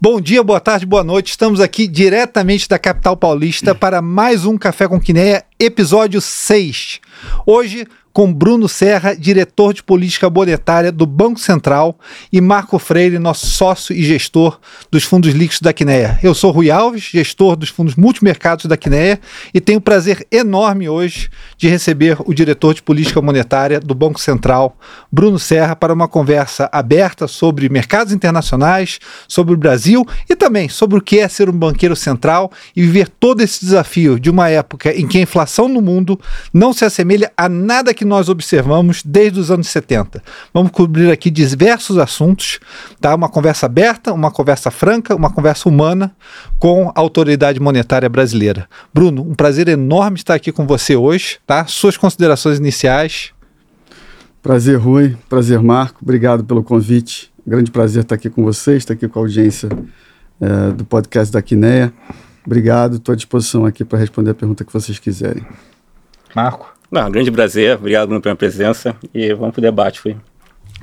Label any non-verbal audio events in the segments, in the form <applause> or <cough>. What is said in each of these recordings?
Bom dia, boa tarde, boa noite. Estamos aqui diretamente da capital paulista <clears throat> para mais um Café com Quineia, episódio 6. Hoje, com Bruno Serra, diretor de política monetária do Banco Central, e Marco Freire, nosso sócio e gestor dos fundos líquidos da Quineia. Eu sou Rui Alves, gestor dos fundos multimercados da Quineia, e tenho o prazer enorme hoje de receber o diretor de política monetária do Banco Central, Bruno Serra, para uma conversa aberta sobre mercados internacionais, sobre o Brasil e também sobre o que é ser um banqueiro central e viver todo esse desafio de uma época em que a inflação no mundo não se assemelha a nada que nós observamos desde os anos 70. Vamos cobrir aqui diversos assuntos, tá? Uma conversa aberta, uma conversa franca, uma conversa humana com a autoridade monetária brasileira. Bruno, um prazer enorme estar aqui com você hoje, tá? Suas considerações iniciais. Prazer, Rui. Prazer, Marco. Obrigado pelo convite. Grande prazer estar aqui com vocês, estar aqui com a audiência é, do podcast da Quineia. Obrigado, estou à disposição aqui para responder a pergunta que vocês quiserem. Marco. Não, grande prazer, obrigado Bruno pela presença e vamos para o debate. Foi.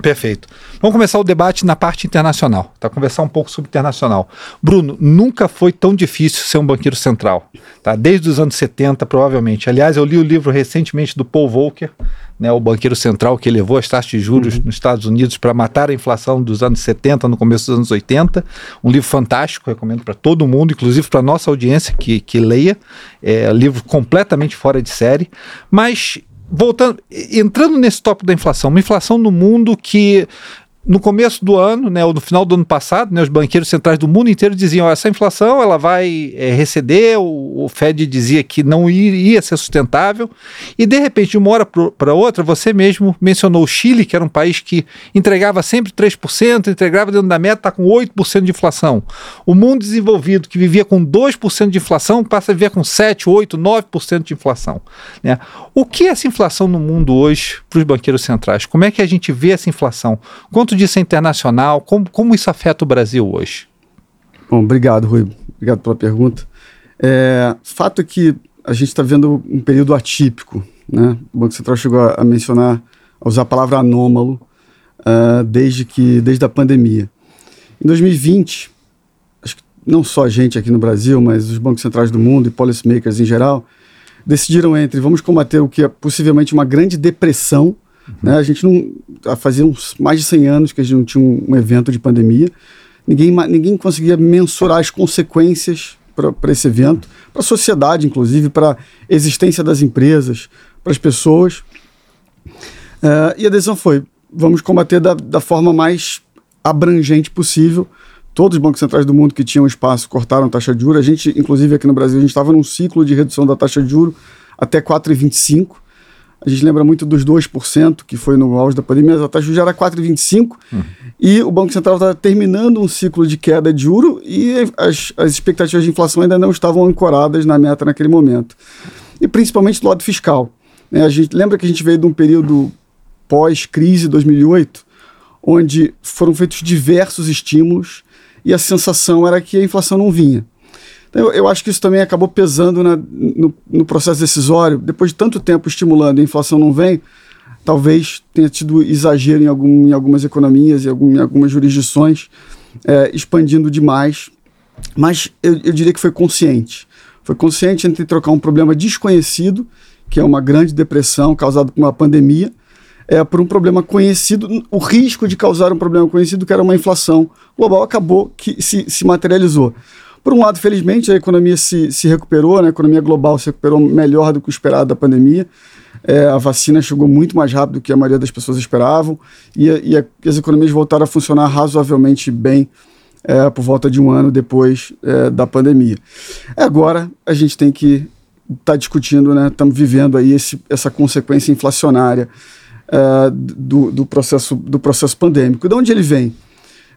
Perfeito. Vamos começar o debate na parte internacional, tá? Conversar um pouco sobre internacional. Bruno, nunca foi tão difícil ser um banqueiro central, tá? Desde os anos 70, provavelmente. Aliás, eu li o livro recentemente do Paul Volcker, né, o banqueiro central que levou as taxas de juros uhum. nos Estados Unidos para matar a inflação dos anos 70, no começo dos anos 80. Um livro fantástico, recomendo para todo mundo, inclusive para nossa audiência que, que leia. É um livro completamente fora de série. Mas voltando, entrando nesse tópico da inflação, uma inflação no mundo que no começo do ano, né, ou no final do ano passado, né, os banqueiros centrais do mundo inteiro diziam: essa inflação ela vai é, receder. O, o, Fed dizia que não iria ser sustentável. E de repente, de uma hora para outra, você mesmo mencionou o Chile, que era um país que entregava sempre 3%, entregava dentro da meta, está com 8% de inflação. O mundo desenvolvido, que vivia com 2% de inflação, passa a viver com 7, 8, 9% de inflação. Né? O que é essa inflação no mundo hoje para os banqueiros centrais? Como é que a gente vê essa inflação? Quanto disso é internacional? Como, como isso afeta o Brasil hoje? Bom, obrigado, Rui. Obrigado pela pergunta. É, fato é que a gente está vendo um período atípico. Né? O Banco Central chegou a, a mencionar, a usar a palavra anômalo uh, desde, que, desde a pandemia. Em 2020, acho que não só a gente aqui no Brasil, mas os bancos centrais do mundo e policymakers em geral, decidiram entre vamos combater o que é possivelmente uma grande depressão Uhum. Né? A gente não. Fazia uns mais de 100 anos que a gente não tinha um, um evento de pandemia. Ninguém, ninguém conseguia mensurar as consequências para esse evento, para a sociedade, inclusive, para a existência das empresas, para as pessoas. Uh, e a decisão foi: vamos combater da, da forma mais abrangente possível. Todos os bancos centrais do mundo que tinham espaço cortaram taxa de juros. A gente, inclusive aqui no Brasil, a gente estava num ciclo de redução da taxa de juros até 4,25. A gente lembra muito dos 2%, que foi no auge da pandemia, a taxa juros era 4,25%, uhum. e o Banco Central estava terminando um ciclo de queda de juro e as, as expectativas de inflação ainda não estavam ancoradas na meta naquele momento. E principalmente do lado fiscal. Né? A gente lembra que a gente veio de um período pós-crise 2008, onde foram feitos diversos estímulos e a sensação era que a inflação não vinha. Eu, eu acho que isso também acabou pesando na, no, no, processo decisório. Depois de tanto tempo estimulando e a inflação não vem, talvez tenha tido exagero em, algum, em algumas economias e algum, em algumas jurisdições, é, expandindo demais. Mas eu, eu diria que foi consciente. Foi consciente entre trocar um problema desconhecido, que é uma grande depressão causada por uma pandemia, é, por um problema conhecido, o risco de causar um problema conhecido, que era uma inflação global, acabou que se, se materializou. Por um lado, felizmente, a economia se, se recuperou, né? a economia global se recuperou melhor do que o esperado da pandemia. É, a vacina chegou muito mais rápido do que a maioria das pessoas esperavam e, e, a, e as economias voltaram a funcionar razoavelmente bem é, por volta de um ano depois é, da pandemia. Agora a gente tem que estar tá discutindo, né? Estamos vivendo aí esse, essa consequência inflacionária é, do, do, processo, do processo pandêmico. De onde ele vem?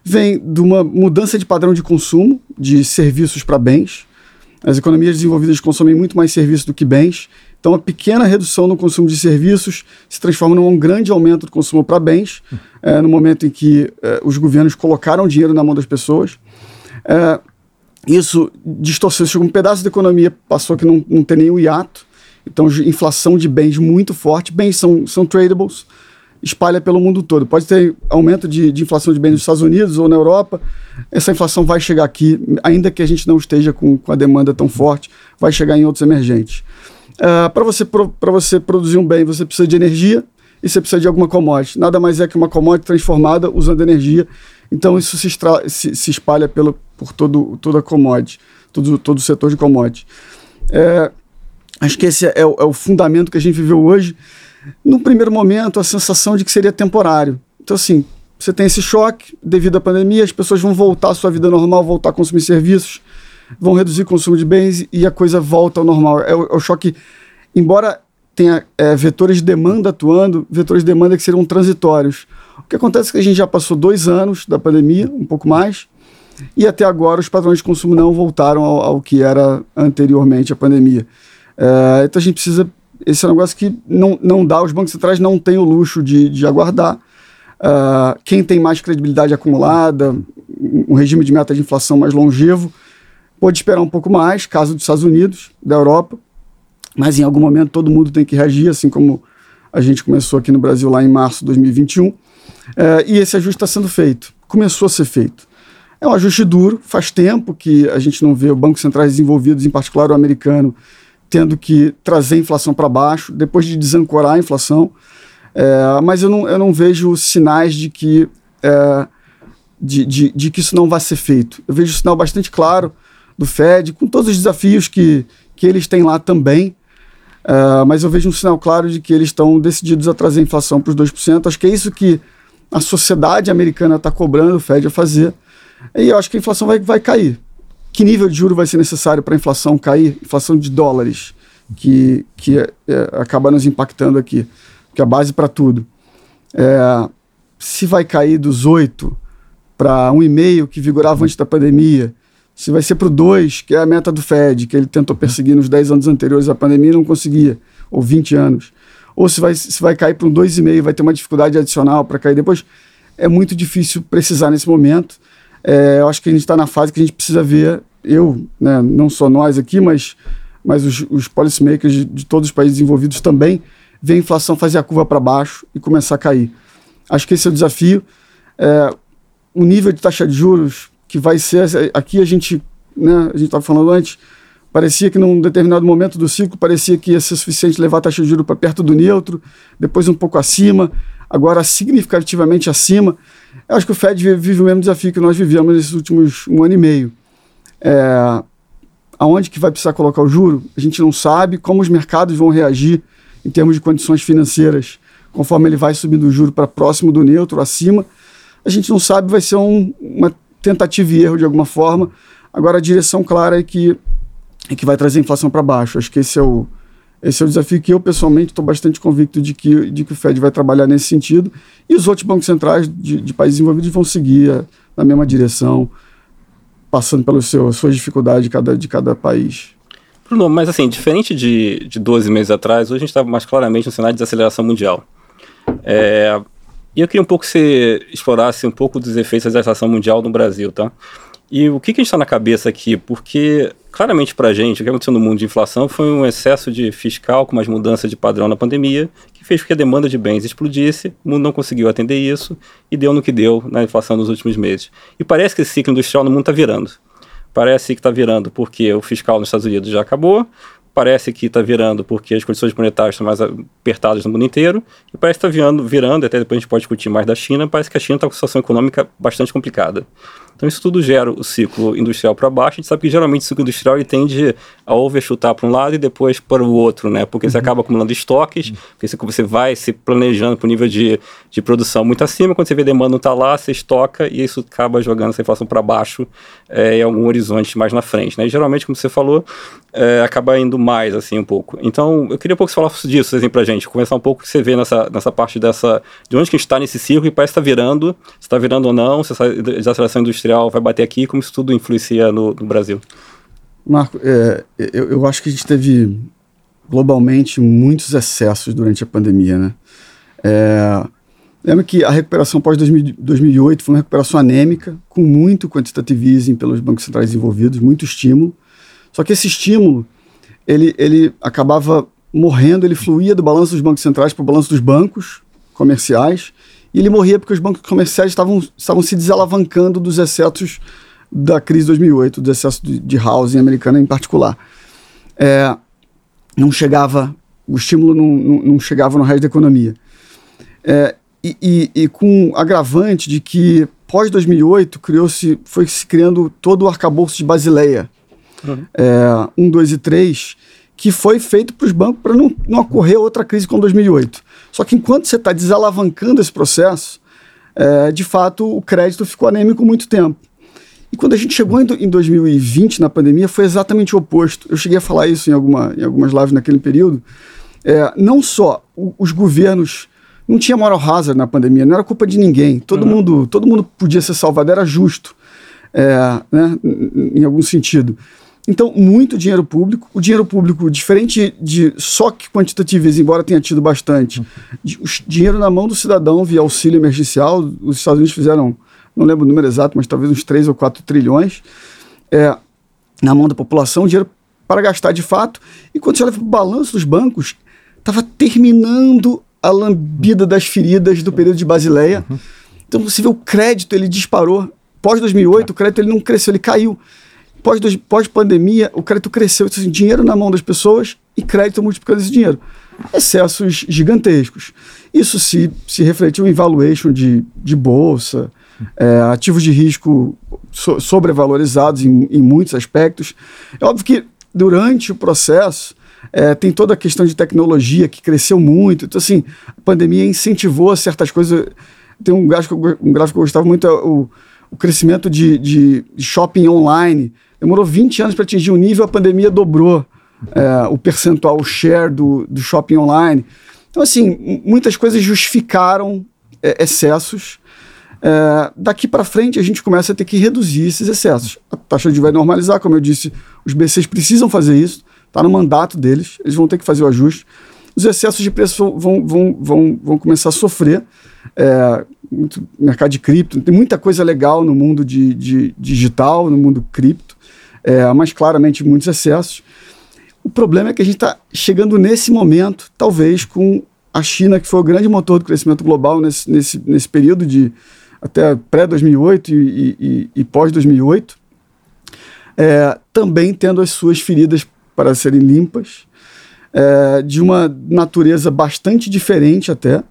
Vem de uma mudança de padrão de consumo de serviços para bens. As economias desenvolvidas consomem muito mais serviços do que bens. Então, a pequena redução no consumo de serviços se transforma num grande aumento do consumo para bens, é, no momento em que é, os governos colocaram dinheiro na mão das pessoas. É, isso distorceu, um pedaço da economia, passou que não, não tem nenhum hiato. Então, inflação de bens muito forte. Bens são, são tradables, espalha pelo mundo todo. Pode ter aumento de, de, inflação de bens nos Estados Unidos ou na Europa, essa inflação vai chegar aqui, ainda que a gente não esteja com, com a demanda tão forte, vai chegar em outros emergentes. Uh, Para você, pro, você produzir um bem, você precisa de energia e você precisa de alguma commodity. Nada mais é que uma commodity transformada usando energia. Então isso se, se, se espalha pelo, por todo, toda a commodity, todo, todo o setor de commodity. É, acho que esse é o, é o fundamento que a gente viveu hoje no primeiro momento, a sensação de que seria temporário. Então, assim, você tem esse choque devido à pandemia, as pessoas vão voltar à sua vida normal, voltar a consumir serviços, vão reduzir o consumo de bens e a coisa volta ao normal. É o, é o choque, embora tenha é, vetores de demanda atuando, vetores de demanda que serão transitórios. O que acontece é que a gente já passou dois anos da pandemia, um pouco mais, e até agora os padrões de consumo não voltaram ao, ao que era anteriormente à pandemia. É, então a gente precisa esse é um negócio que não, não dá, os bancos centrais não têm o luxo de, de aguardar. Uh, quem tem mais credibilidade acumulada, um regime de meta de inflação mais longevo, pode esperar um pouco mais, caso dos Estados Unidos, da Europa, mas em algum momento todo mundo tem que reagir, assim como a gente começou aqui no Brasil lá em março de 2021, uh, e esse ajuste está sendo feito, começou a ser feito. É um ajuste duro, faz tempo que a gente não vê bancos centrais desenvolvidos, em particular o americano, tendo que trazer a inflação para baixo, depois de desancorar a inflação. É, mas eu não, eu não vejo sinais de que, é, de, de, de, que isso não vai ser feito. Eu vejo um sinal bastante claro do Fed, com todos os desafios que, que eles têm lá também. É, mas eu vejo um sinal claro de que eles estão decididos a trazer a inflação para os 2%. Acho que é isso que a sociedade americana está cobrando o Fed a fazer. E eu acho que a inflação vai, vai cair que nível de juro vai ser necessário para a inflação cair, inflação de dólares, que, que é, acaba nos impactando aqui, que é a base para tudo. É, se vai cair dos 8 para 1,5 que vigorava antes da pandemia, se vai ser para o 2, que é a meta do Fed, que ele tentou perseguir nos 10 anos anteriores à pandemia e não conseguia, ou 20 anos. Ou se vai, se vai cair para um 2,5, vai ter uma dificuldade adicional para cair depois. É muito difícil precisar nesse momento. É, eu acho que a gente está na fase que a gente precisa ver eu, né, não só nós aqui, mas, mas os, os policymakers de, de todos os países envolvidos também, ver a inflação fazer a curva para baixo e começar a cair. Acho que esse é o desafio. É, o nível de taxa de juros que vai ser. Aqui a gente, né, a gente estava falando antes, parecia que num determinado momento do ciclo parecia que ia ser suficiente levar a taxa de juros para perto do neutro, depois um pouco acima, agora significativamente acima. Eu acho que o Fed vive o mesmo desafio que nós vivemos nesses últimos um ano e meio. É, aonde que vai precisar colocar o juro, a gente não sabe como os mercados vão reagir em termos de condições financeiras, conforme ele vai subindo o juro para próximo do neutro, acima. A gente não sabe, vai ser um, uma tentativa e erro de alguma forma. Agora a direção clara é que, é que vai trazer a inflação para baixo. Acho que esse é o, esse é o desafio que eu, pessoalmente, estou bastante convicto de que, de que o Fed vai trabalhar nesse sentido. E os outros bancos centrais de, de países envolvidos vão seguir a, na mesma direção passando pelas suas dificuldades de cada, de cada país. Bruno, mas assim, diferente de, de 12 meses atrás, hoje a gente está mais claramente no cenário de desaceleração mundial. É, e eu queria um pouco que você explorasse um pouco dos efeitos da desaceleração mundial no Brasil, tá? E o que, que a gente está na cabeça aqui? Porque, claramente para a gente, o que aconteceu no mundo de inflação foi um excesso de fiscal com umas mudanças de padrão na pandemia, que fez com que a demanda de bens explodisse, o mundo não conseguiu atender isso e deu no que deu na inflação nos últimos meses. E parece que esse ciclo industrial no mundo está virando. Parece que está virando porque o fiscal nos Estados Unidos já acabou, parece que está virando porque as condições monetárias estão mais apertadas no mundo inteiro, e parece que está virando, virando, até depois a gente pode discutir mais da China, parece que a China está com uma situação econômica bastante complicada. Então isso tudo gera o ciclo industrial para baixo. A gente sabe que geralmente o ciclo industrial ele tende a overchutar para um lado e depois para o outro, né? Porque uhum. você acaba acumulando estoques, uhum. porque você, vai se planejando para o nível de, de produção muito acima. Quando você vê a demanda não está lá, você estoca e isso acaba jogando essa inflação para baixo é, em algum horizonte mais na frente, né? E geralmente, como você falou, é, acaba indo mais assim um pouco. Então eu queria um pouco que você falasse disso assim, para a gente, começar um pouco o que você vê nessa, nessa parte dessa de onde que a gente está nesse ciclo e parece que está virando, se está virando ou não, se essa desaceleração industrial industrial vai bater aqui, como isso tudo influencia no, no Brasil? Marco, é, eu, eu acho que a gente teve globalmente muitos excessos durante a pandemia, né? É, lembra que a recuperação pós 2008 foi uma recuperação anêmica, com muito quantitative easing pelos bancos centrais envolvidos, muito estímulo. Só que esse estímulo, ele, ele acabava morrendo, ele fluía do balanço dos bancos centrais para o balanço dos bancos, comerciais, e ele morria porque os bancos comerciais estavam, estavam se desalavancando dos excessos da crise de 2008, dos excessos de, de housing americana em particular. É, não chegava, o estímulo não, não, não, chegava no resto da economia. É, e, e, e, com agravante de que pós 2008 criou-se, foi se criando todo o arcabouço de Basileia, uhum. é, 1, 2 e 3, que foi feito para os bancos para não, não ocorrer outra crise como 2008. Só que enquanto você está desalavancando esse processo, é, de fato o crédito ficou anêmico muito tempo. E quando a gente chegou em, em 2020, na pandemia, foi exatamente o oposto. Eu cheguei a falar isso em, alguma, em algumas lives naquele período. É, não só os governos não tinha moral hazard na pandemia, não era culpa de ninguém. Todo uhum. mundo, todo mundo podia ser salvado, era justo, é, né, em algum sentido. Então, muito dinheiro público. O dinheiro público, diferente de só que quantitativas, embora tenha tido bastante, o dinheiro na mão do cidadão via auxílio emergencial. Os Estados Unidos fizeram, não lembro o número exato, mas talvez uns 3 ou 4 trilhões é, na mão da população, dinheiro para gastar de fato. E quando você olha para o balanço dos bancos, estava terminando a lambida das feridas do período de Basileia. Uhum. Então você vê o crédito, ele disparou. Pós 2008, o crédito ele não cresceu, ele caiu. Pós-pandemia, o crédito cresceu, então, assim, dinheiro na mão das pessoas e crédito multiplicando esse dinheiro. Excessos gigantescos. Isso se, se refletiu em valuation de, de bolsa, é, ativos de risco so, sobrevalorizados em, em muitos aspectos. É óbvio que durante o processo é, tem toda a questão de tecnologia que cresceu muito. Então, assim, a pandemia incentivou certas coisas. Tem um gráfico, um gráfico que eu gostava muito, é o, o crescimento de, de, shopping online demorou 20 anos para atingir um nível, a pandemia dobrou é, o percentual, o share do, do shopping online. Então, assim, muitas coisas justificaram é, excessos. É, daqui para frente, a gente começa a ter que reduzir esses excessos. A taxa de vai normalizar, como eu disse, os BCs precisam fazer isso, está no mandato deles, eles vão ter que fazer o ajuste. Os excessos de preço vão, vão, vão, vão começar a sofrer. É, muito mercado de cripto, tem muita coisa legal no mundo de, de digital, no mundo cripto é, mas claramente muitos excessos. O problema é que a gente está chegando nesse momento, talvez com a China, que foi o grande motor do crescimento global nesse, nesse, nesse período de até pré-2008 e, e, e pós-2008, é, também tendo as suas feridas para serem limpas, é, de uma natureza bastante diferente até,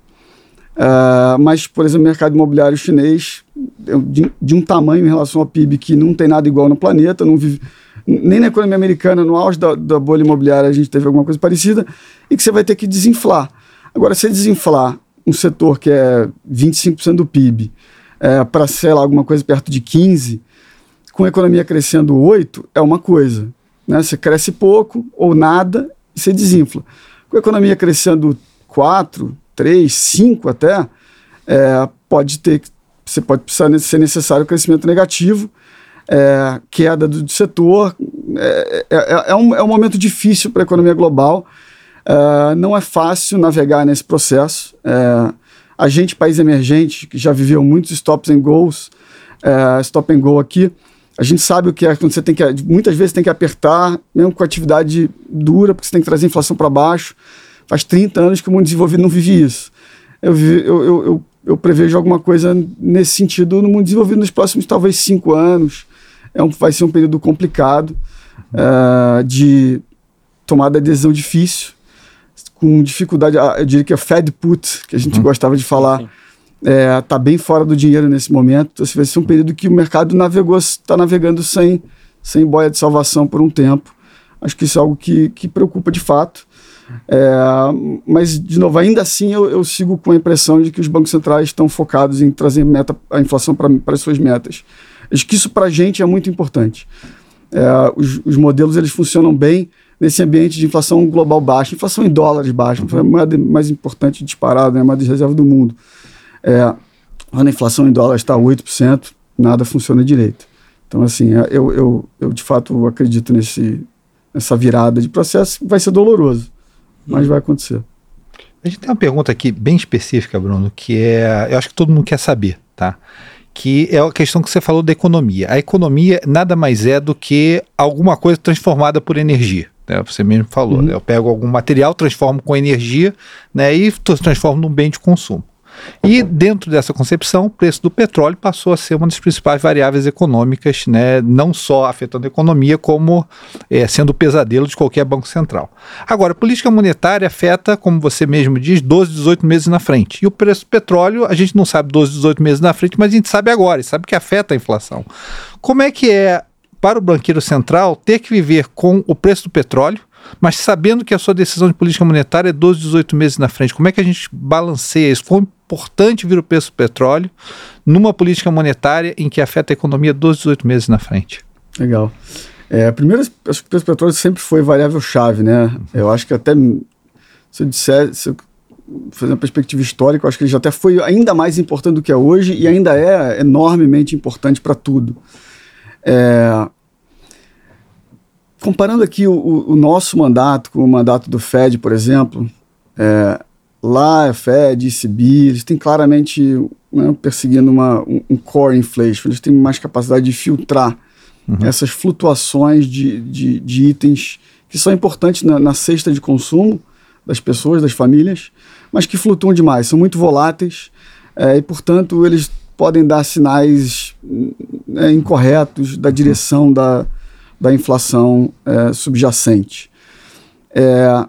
Uh, mas, por exemplo, o mercado imobiliário chinês é de, de, um tamanho em relação ao PIB que não tem nada igual no planeta, não vive, nem na economia americana, no auge da, da, bolha imobiliária, a gente teve alguma coisa parecida, e que você vai ter que desinflar. Agora, se desinflar um setor que é 25% do PIB é, para, sei lá, alguma coisa perto de 15%, com a economia crescendo 8%, é uma coisa. Né? Você cresce pouco ou nada você desinfla. Com a economia crescendo 4%, três, cinco até, é, pode ter, você pode precisar ser necessário crescimento negativo, é, queda do, do setor. É, é, é, é um, é um momento difícil para a economia global. É, não é fácil navegar nesse processo. É, a gente, país emergente, que já viveu muitos stops and goes, stop and go aqui, a gente sabe o que é quando você tem que, muitas vezes tem que apertar, mesmo com atividade dura, porque você tem que trazer a inflação para baixo. Faz 30 anos que o mundo desenvolvido não vive isso. Eu, eu, eu, eu, eu prevejo alguma coisa nesse sentido no mundo desenvolvido nos próximos, talvez, cinco anos. É um, vai ser um período complicado uh, de tomada de decisão difícil, com dificuldade, ah, eu diria que é Fed put, que a gente uhum. gostava de falar, está é, tá bem fora do dinheiro nesse momento. Então, vai ser um período que o mercado navegou, está navegando sem, sem boia de salvação por um tempo. Acho que isso é algo que, que preocupa de fato. É, mas, de novo, ainda assim eu, eu, sigo com a impressão de que os bancos centrais estão focados em trazer meta, a inflação para as suas metas. Acho que isso para a gente é muito importante. É, os, os, modelos eles funcionam bem nesse ambiente de inflação global baixa, inflação em dólares baixa, uhum. a moeda mais importante disparada, né, a moeda de reserva do mundo. É, quando a inflação em dólares está 8%, nada funciona direito. Então, assim, é, eu, eu, eu de fato acredito nesse, nessa virada de processo, vai ser doloroso mas vai acontecer. A gente tem uma pergunta aqui bem específica, Bruno, que é, eu acho que todo mundo quer saber, tá? Que é a questão que você falou da economia. A economia nada mais é do que alguma coisa transformada por energia. Né? Você mesmo falou. Uhum. Né? Eu pego algum material, transformo com energia né? e transformo num bem de consumo. E dentro dessa concepção, o preço do petróleo passou a ser uma das principais variáveis econômicas, né, não só afetando a economia, como é, sendo o pesadelo de qualquer banco central. Agora, a política monetária afeta, como você mesmo diz, 12, 18 meses na frente. E o preço do petróleo, a gente não sabe 12, 18 meses na frente, mas a gente sabe agora, e sabe que afeta a inflação. Como é que é para o banqueiro central ter que viver com o preço do petróleo, mas sabendo que a sua decisão de política monetária é 12, 18 meses na frente. Como é que a gente balanceia isso? Quão importante vir o preço do petróleo numa política monetária em que afeta a economia 12, 18 meses na frente? Legal. É, primeiro, acho que o preço do petróleo sempre foi variável-chave, né? Eu acho que até, se eu disser, se eu fazer uma perspectiva histórica, eu acho que ele já até foi ainda mais importante do que é hoje e ainda é enormemente importante para tudo. É, comparando aqui o, o, nosso mandato com o mandato do Fed, por exemplo, é, lá a Fed, ECB, eles têm claramente né, perseguindo uma, um, um, core inflation, eles têm mais capacidade de filtrar uhum. essas flutuações de, de, de, itens que são importantes na, na, cesta de consumo das pessoas, das famílias, mas que flutuam demais, são muito voláteis é, e, portanto, eles podem dar sinais né, incorretos da direção da, da inflação é, subjacente. É,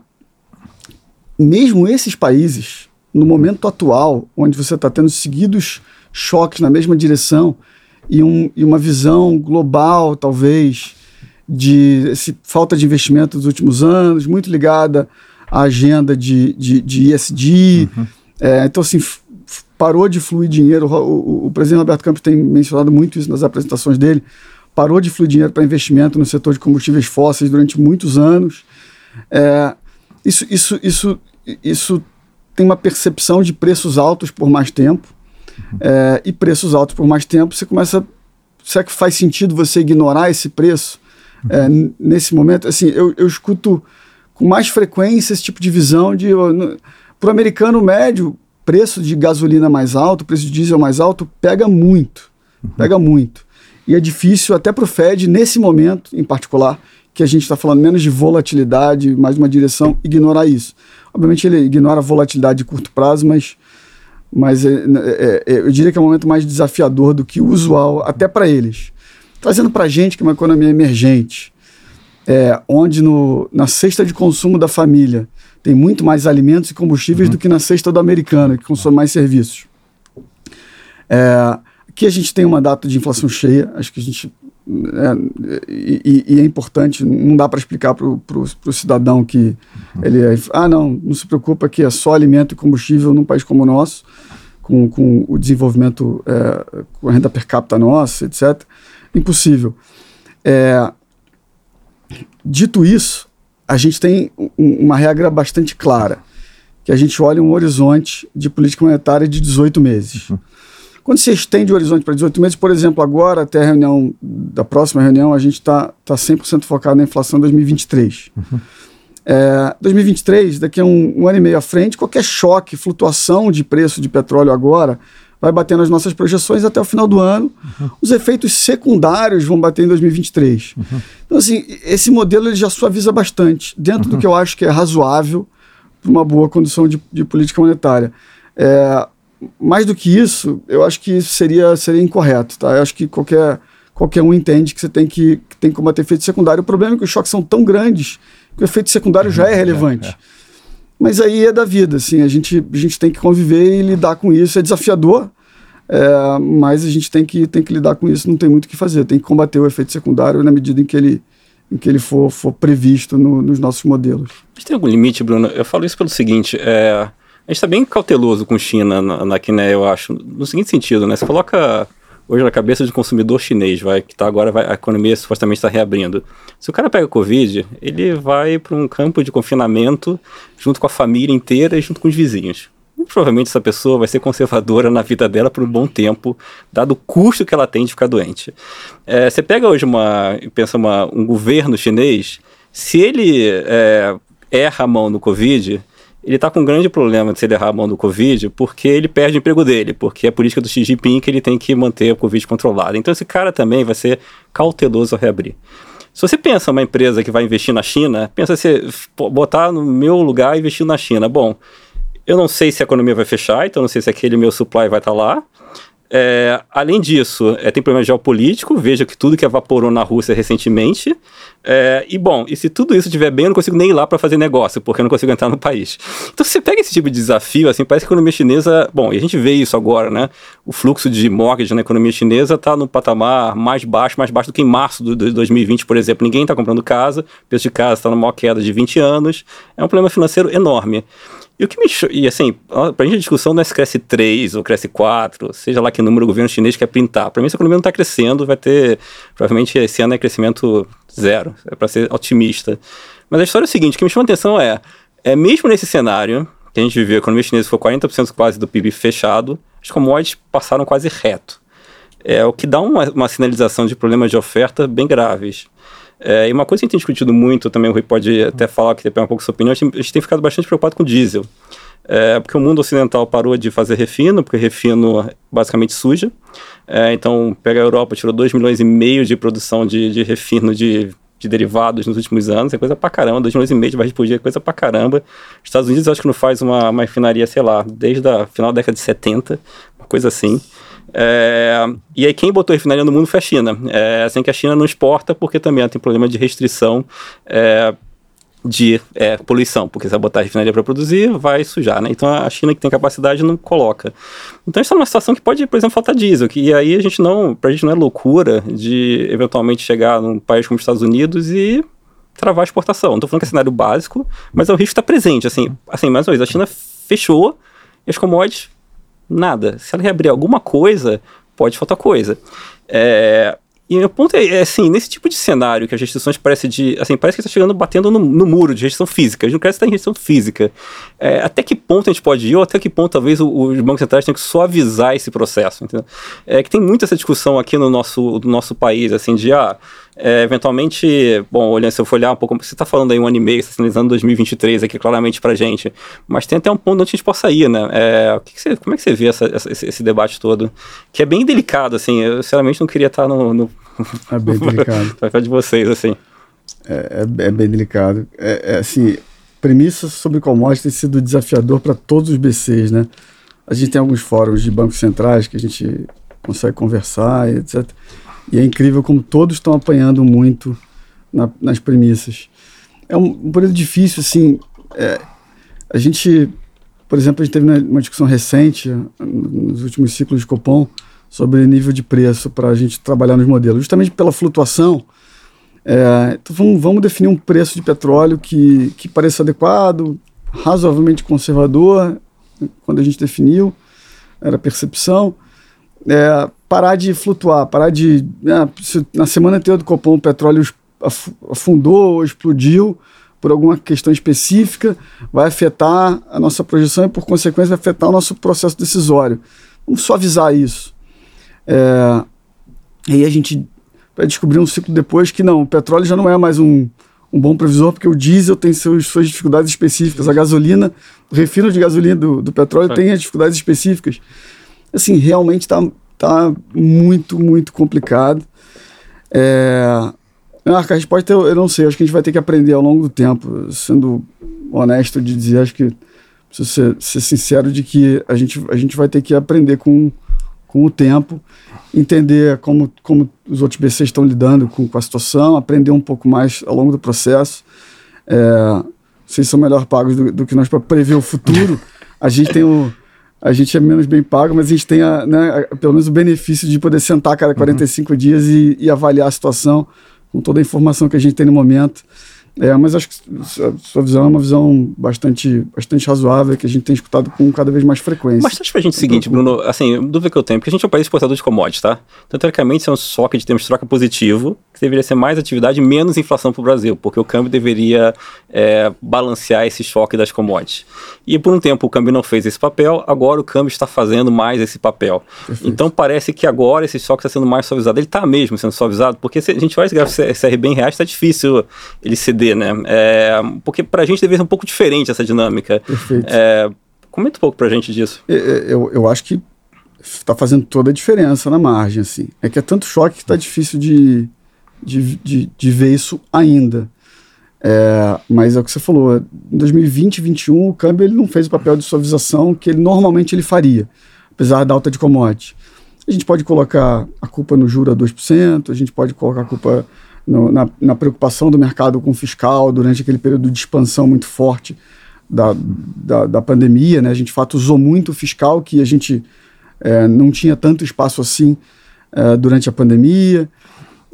mesmo esses países, no momento atual, onde você está tendo seguidos choques na mesma direção e, um, e uma visão global, talvez, de falta de investimento dos últimos anos, muito ligada à agenda de, de, de ESG. Uhum. É, então, assim, parou de fluir dinheiro. O, o, o, presidente Roberto Campos tem mencionado muito isso nas apresentações dele. Parou de fluir dinheiro para investimento no setor de combustíveis fósseis durante muitos anos. É, isso, isso, isso, isso tem uma percepção de preços altos por mais tempo. É, e preços altos por mais tempo, você começa. Será que faz sentido você ignorar esse preço é, nesse momento? Assim, eu, eu escuto com mais frequência esse tipo de visão de. Para o americano médio, preço de gasolina mais alto, preço de diesel mais alto, pega muito. Uhum. Pega muito. E é difícil, até para o Fed, nesse momento em particular, que a gente está falando menos de volatilidade, mais uma direção, ignorar isso. Obviamente ele ignora a volatilidade de curto prazo, mas, mas é, é, é, eu diria que é um momento mais desafiador do que o usual, até para eles. Trazendo para a gente que é uma economia emergente, é, onde no, na cesta de consumo da família tem muito mais alimentos e combustíveis uhum. do que na cesta do americano, que consome mais serviços. É, aqui a gente tem uma data de inflação cheia, acho que a gente. É, e, e, é importante, não dá para explicar para o cidadão que uhum. ele é. Ah, não, não se preocupa que é só alimento e combustível num país como o nosso, com, com o desenvolvimento, é, com a renda per capita nossa, etc. Impossível. É, dito isso, a gente tem uma regra bastante clara, que a gente olha um horizonte de política monetária de 18 meses. Uhum. <laughs> Quando se estende o horizonte para 18 meses, por exemplo, agora, até a reunião da próxima reunião, a gente está tá 100% focado na inflação 2023. Uhum. É, 2023, daqui a um, um ano e meio à frente, qualquer choque, flutuação de preço de petróleo agora vai bater nas nossas projeções até o final do ano. Uhum. Os efeitos secundários vão bater em 2023. Uhum. Então, assim, esse modelo ele já suaviza bastante, dentro uhum. do que eu acho que é razoável para uma boa condição de, de política monetária. É, mais do que isso, eu acho que isso seria, seria incorreto. Tá? Eu acho que qualquer, qualquer um entende que você tem que, que tem que combater efeito secundário. O problema é que os choques são tão grandes que o efeito secundário já é relevante. É, é. Mas aí é da vida, assim, a gente, a gente tem que conviver e lidar com isso. É desafiador, é, mas a gente tem que, tem que lidar com isso, não tem muito o que fazer. Tem que combater o efeito secundário na medida em que ele, em que ele for, for previsto no, nos nossos modelos. Mas tem algum limite, Bruno? Eu falo isso pelo seguinte, é, a gente está bem cauteloso com China na, na eu acho, no seguinte sentido, né? Você coloca hoje na cabeça de um consumidor chinês, vai, que tá agora vai, a economia supostamente está reabrindo. Se o cara pega Covid, ele vai para um campo de confinamento junto com a família inteira e junto com os vizinhos. provavelmente essa pessoa vai ser conservadora na vida dela por um bom tempo, dado o custo que ela tem de ficar doente. É, você pega hoje uma, pensa uma, um governo chinês, se ele é, erra a mão no Covid, ele está com um grande problema de se ele errar a mão do Covid, porque ele perde o emprego dele, porque é a política do Xi Jinping que ele tem que manter o Covid controlado. Então esse cara também vai ser cauteloso ao reabrir. Se você pensa uma empresa que vai investir na China, pensa se botar no meu lugar e investir na China. Bom, Eu não sei se a economia vai fechar, então não sei se aquele meu supply vai estar tá lá. É, além disso, é, tem problema geopolítico, veja que tudo que evaporou na Rússia recentemente. É, e bom, e se tudo isso estiver bem, eu não consigo nem ir lá para fazer negócio, porque eu não consigo entrar no país. Então, você pega esse tipo de desafio, assim, parece que a economia chinesa. Bom, e a gente vê isso agora, né? O fluxo de mortgage na economia chinesa está no patamar mais baixo, mais baixo do que em março de 2020, por exemplo. Ninguém está comprando casa, o preço de casa está na maior queda de 20 anos. É um problema financeiro enorme. E o que me E assim, pra gente a discussão não é se cresce 3 ou cresce 4, seja lá que número o governo chinês quer printar. Para mim, se a economia não está crescendo, vai ter. Provavelmente esse ano é crescimento zero. É para ser otimista. Mas a história é o seguinte: o que me chama a atenção é, é mesmo nesse cenário que a gente viveu, a economia chinesa foi 40% quase do PIB fechado, as commodities passaram quase reto. É o que dá uma, uma sinalização de problemas de oferta bem graves. É, e uma coisa que a gente tem discutido muito, também o Rui pode até falar que depende um pouco da sua opinião, a gente, a gente tem ficado bastante preocupado com o diesel. É, porque o mundo ocidental parou de fazer refino, porque refino basicamente suja. É, então, pega a Europa, tirou 2 milhões e meio de produção de, de refino de, de derivados nos últimos anos, é coisa pra caramba, 2 milhões e meio de barris por dia, é coisa pra caramba. Os Estados Unidos, acho que não faz uma, uma refinaria, sei lá, desde a final da década de 70, uma coisa assim. É, e aí quem botou refinaria no mundo foi a China. É, assim que a China não exporta porque também tem problema de restrição é, de é, poluição, porque se ela botar a refinaria para produzir, vai sujar, né? Então a China que tem capacidade não coloca. Então está numa situação que pode, por exemplo, faltar diesel, que e aí a gente não, pra gente não é loucura de eventualmente chegar num país como os Estados Unidos e travar a exportação. Não estou falando que é cenário básico, mas é o risco está presente, assim, assim, mais uma vez, a China fechou e as commodities nada. Se ela reabrir alguma coisa, pode faltar coisa. É, e o ponto é, é, assim, nesse tipo de cenário que as restrições parecem de. Assim, parece que está chegando batendo no, no, muro de restrição física. A gente não quer estar em restrição física. É, até que ponto a gente pode ir, ou até que ponto talvez os bancos centrais tenham que suavizar esse processo. Entendeu? É que tem muito essa discussão aqui no nosso, no nosso país, assim, de ah, é, eventualmente, bom, olhando, se eu for olhar um pouco, você está falando aí um ano e meio, está sinalizando 2023 aqui claramente para gente, mas tem até um ponto onde a gente possa ir, né? É, que, que você, como é que você vê essa, essa, esse, esse, debate todo? Que é bem delicado, assim, eu sinceramente não queria estar no... no... É bem <laughs> delicado. Vai de vocês, assim. É, é, é bem delicado. É, é, assim, premissa sobre commodities tem sido desafiador para todos os BCs, né? A gente tem alguns fóruns de bancos centrais que a gente consegue conversar, etc. E é incrível como todos estão apanhando muito na, nas premissas. É um, um período difícil, assim. É, a gente, por exemplo, a gente teve uma discussão recente, nos últimos ciclos de Copom, sobre nível de preço para a gente trabalhar nos modelos, justamente pela flutuação. É, então vamos, vamos, definir um preço de petróleo que, que pareça adequado, razoavelmente conservador, quando a gente definiu, era percepção. É, parar de flutuar, parar de. Né, na semana anterior do Copom o petróleo afundou ou explodiu por alguma questão específica, vai afetar a nossa projeção e, por consequência, vai afetar o nosso processo decisório. Vamos suavizar isso. É, aí a gente vai descobrir um ciclo depois que não, o petróleo já não é mais um, um bom previsor, porque o diesel tem seus, suas dificuldades específicas, a gasolina, o refino de gasolina do, do petróleo é. tem as dificuldades específicas. Assim, realmente está tá muito, muito complicado. É... Ah, a resposta eu, eu não sei, acho que a gente vai ter que aprender ao longo do tempo, sendo honesto de dizer, acho que preciso ser, ser sincero de que a gente, a gente vai ter que aprender com, com o tempo, entender como, como os outros BCs estão lidando com, com a situação, aprender um pouco mais ao longo do processo. É, vocês são melhor pagos do, do que nós para prever o futuro. A gente tem o, a gente é menos bem pago, mas a gente tem a, né, a, pelo menos o benefício de poder sentar a cada 45 uhum. dias e, e, avaliar a situação com toda a informação que a gente tem no momento. É, mas acho que a sua visão é uma visão bastante, bastante razoável, que a gente tem escutado com cada vez mais frequência. Mas acho pra gente o seguinte, Bruno, assim, dúvida que eu tenho, porque a gente é um país exportador de commodities, tá? Então, teoricamente, isso é um soque de termos de troca positivo, que deveria ser mais atividade menos inflação para o Brasil, porque o câmbio deveria é, balancear esse choque das commodities. E por um tempo o câmbio não fez esse papel, agora o câmbio está fazendo mais esse papel. Perfeito. Então parece que agora esse choque está sendo mais suavizado. Ele está mesmo sendo suavizado, porque se a gente vai esse CRB em reais, está difícil ele ceder, né? É, porque para a gente deveria ser um pouco diferente essa dinâmica. Perfeito. É, comenta um pouco para a gente disso. Eu, eu acho que está fazendo toda a diferença na margem, assim. É que é tanto choque que está difícil de, de, de, de ver isso ainda. É, mas é o que você falou, em 2020 e 2021 o câmbio ele não fez o papel de suavização que ele normalmente ele faria, apesar da alta de commodity. A gente pode colocar a culpa no juro a 2%, a gente pode colocar a culpa no, na, na, preocupação do mercado com o fiscal durante aquele período de expansão muito forte da, da, da pandemia. Né? A gente, de fato, usou muito o fiscal, que a gente é, não tinha tanto espaço assim é, durante a pandemia.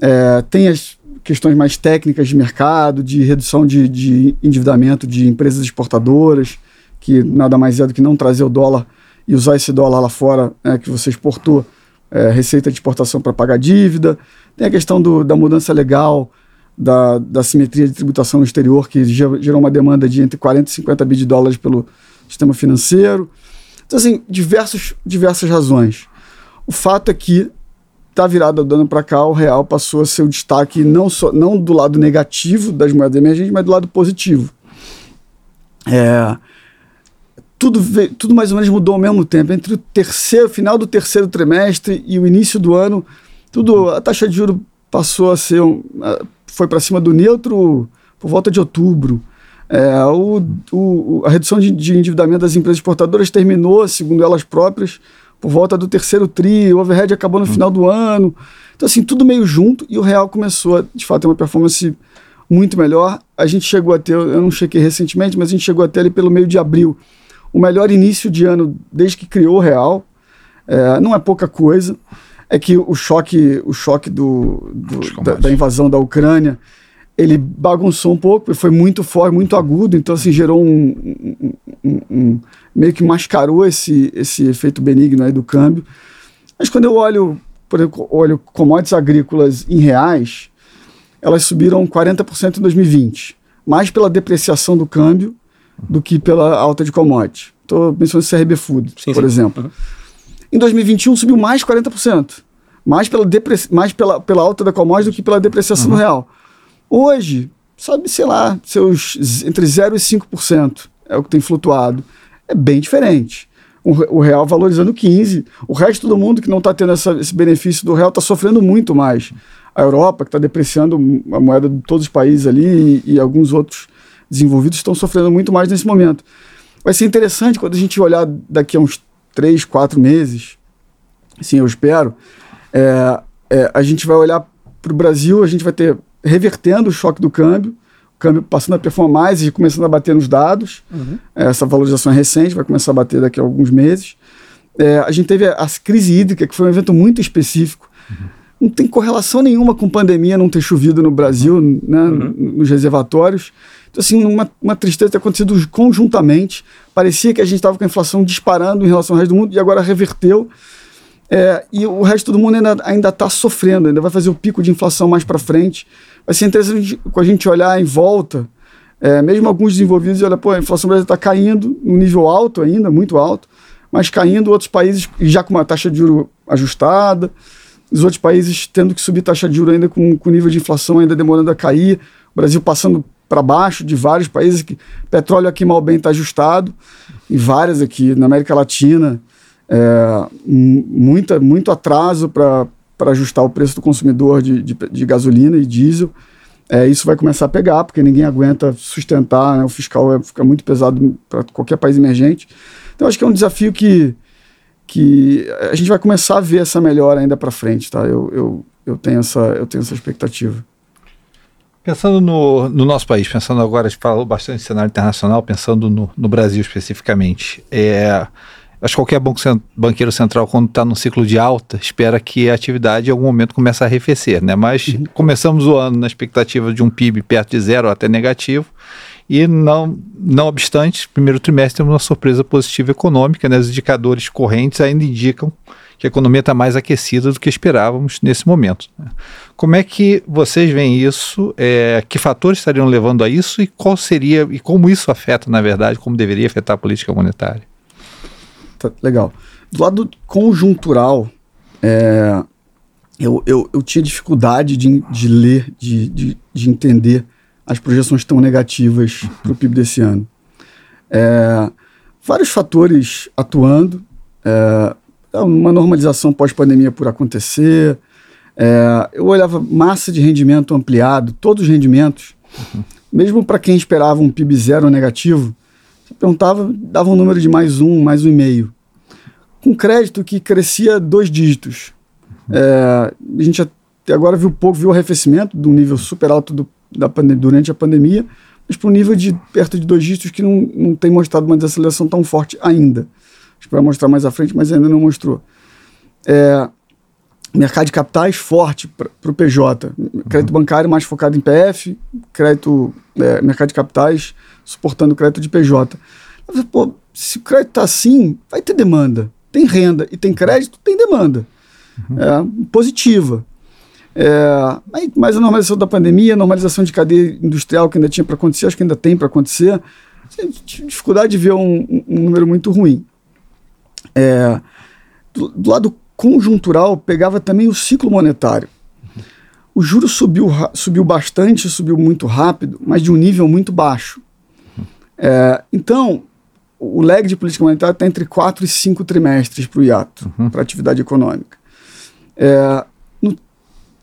É, tem as questões mais técnicas de mercado, de redução de, de endividamento de empresas exportadoras, que nada mais é do que não trazer o dólar e usar esse dólar lá fora né, que você exportou, é, receita de exportação para pagar dívida. Tem a questão do, da mudança legal, da, da simetria de tributação no exterior, que gerou uma demanda de entre 40 e 50 bi de dólares pelo sistema financeiro. Então, assim, diversos, diversas razões. O fato é que tá virado do ano para cá, o real passou a ser o destaque não só não do lado negativo das moedas emergentes, mas do lado positivo. É, tudo, veio, tudo mais ou menos mudou ao mesmo tempo. Entre o terceiro, final do terceiro trimestre e o início do ano, tudo a taxa de juros passou a ser um, foi para cima do neutro por volta de outubro. É, o, o, a redução de, de endividamento das empresas exportadoras terminou, segundo elas próprias, por volta do terceiro tri, o overhead acabou no hum. final do ano. Então, assim, tudo meio junto e o real começou a, de fato, ter uma performance muito melhor. A gente chegou a ter, eu não chequei recentemente, mas a gente chegou a ter ali pelo meio de abril o melhor início de ano desde que criou o real. É, não é pouca coisa. É que o choque, o choque do, do da, da invasão da Ucrânia ele bagunçou um pouco, foi muito forte, muito agudo, então assim, gerou um, um, um, meio que mascarou esse, esse efeito benigno aí do câmbio. Mas quando eu olho, por exemplo, olho commodities agrícolas em reais, elas subiram 40% em 2020, mais pela depreciação do câmbio do que pela alta de commodity. Estou mencionando CRB Food, sim, por sim. exemplo. Uhum. Em 2021 subiu mais 40%, mais pela, mais pela, pela alta da commodity do que pela depreciação uhum. do real. Hoje, sabe, sei lá, seus entre 0 e 5% é o que tem flutuado. É bem diferente. O, real valorizando 15%. O resto do mundo que não está tendo essa, esse benefício do real está sofrendo muito mais. A Europa, que está depreciando a moeda de todos os países ali, e, e alguns outros desenvolvidos estão sofrendo muito mais nesse momento. Vai ser interessante quando a gente olhar daqui a uns 3, 4 meses, assim eu espero, é, é, a gente vai olhar para o Brasil, a gente vai ter revertendo o choque do câmbio, o câmbio passando a performar mais e começando a bater nos dados. Uhum. Essa valorização é recente, vai começar a bater daqui a alguns meses. É, a gente teve a, a, crise hídrica, que foi um evento muito específico. Uhum. Não tem correlação nenhuma com pandemia não ter chovido no Brasil, né, uhum. nos reservatórios. Então, assim, uma, uma tristeza ter acontecido conjuntamente. Parecia que a gente estava com a inflação disparando em relação ao resto do mundo e agora reverteu. É, e o resto do mundo ainda está sofrendo, ainda vai fazer o pico de inflação mais para frente vai ser interessante a gente olhar em volta, é, mesmo alguns desenvolvidos, olha, pô, a inflação brasileira está caindo, num nível alto ainda, muito alto, mas caindo, outros países já com uma taxa de juros ajustada, os outros países tendo que subir taxa de juros ainda com, com nível de inflação ainda demorando a cair, o Brasil passando para baixo de vários países que petróleo aqui mal bem está ajustado, e várias aqui na América Latina, é, muita, muito atraso para para ajustar o preço do consumidor de, de, de gasolina e diesel. É, isso vai começar a pegar, porque ninguém aguenta sustentar, né? o fiscal é, fica muito pesado para qualquer país emergente. Então, acho que é um desafio que, que a gente vai começar a ver essa melhora ainda para frente. Tá? Eu, eu, eu, tenho essa, eu tenho essa expectativa. Pensando no, no nosso país, pensando agora, a gente falou bastante de cenário internacional, pensando no, no Brasil especificamente. É, Acho que qualquer banco, banqueiro central, quando está num ciclo de alta, espera que a atividade em algum momento comece a arrefecer, né? Mas uhum. começamos o ano na expectativa de um PIB perto de zero ou até negativo, e não, não obstante, primeiro trimestre temos uma surpresa positiva econômica, né? Os indicadores correntes ainda indicam que a economia está mais aquecida do que esperávamos nesse momento. Né? Como é que vocês veem isso? É, que fatores estariam levando a isso e qual seria e como isso afeta, na verdade, como deveria afetar a política monetária? Tá, legal. Do lado conjuntural, é, eu, eu, eu tinha dificuldade de, de ler, de, de, de entender as projeções tão negativas para o PIB desse ano. É, vários fatores atuando, é, uma normalização pós-pandemia por acontecer. É, eu olhava massa de rendimento ampliado, todos os rendimentos, mesmo para quem esperava um PIB zero negativo, perguntava, dava um número de mais um, mais um e meio. Com crédito que crescia dois dígitos. É, a gente até agora viu pouco, viu o arrefecimento do nível super alto do, da durante a pandemia, mas para um nível de perto de dois dígitos que não, não tem mostrado uma desaceleração tão forte ainda. Acho que vai mostrar mais à frente, mas ainda não mostrou. É, mercado de capitais forte para o PJ. Crédito uhum. bancário mais focado em PF, crédito, é, mercado de capitais suportando crédito de PJ. Pô, se o crédito está assim, vai ter demanda. Tem renda e tem crédito, tem demanda. Uhum. É, positiva. É, mas a normalização da pandemia, a normalização de cadeia industrial que ainda tinha para acontecer, acho que ainda tem para acontecer, dificuldade de ver um, um número muito ruim. É, do, do, lado conjuntural, pegava também o ciclo monetário. O juro subiu, subiu bastante, subiu muito rápido, mas de um nível muito baixo. É, então, o lag de política monetária está entre quatro e cinco trimestres para o IATO, uhum. para a atividade econômica. É, no,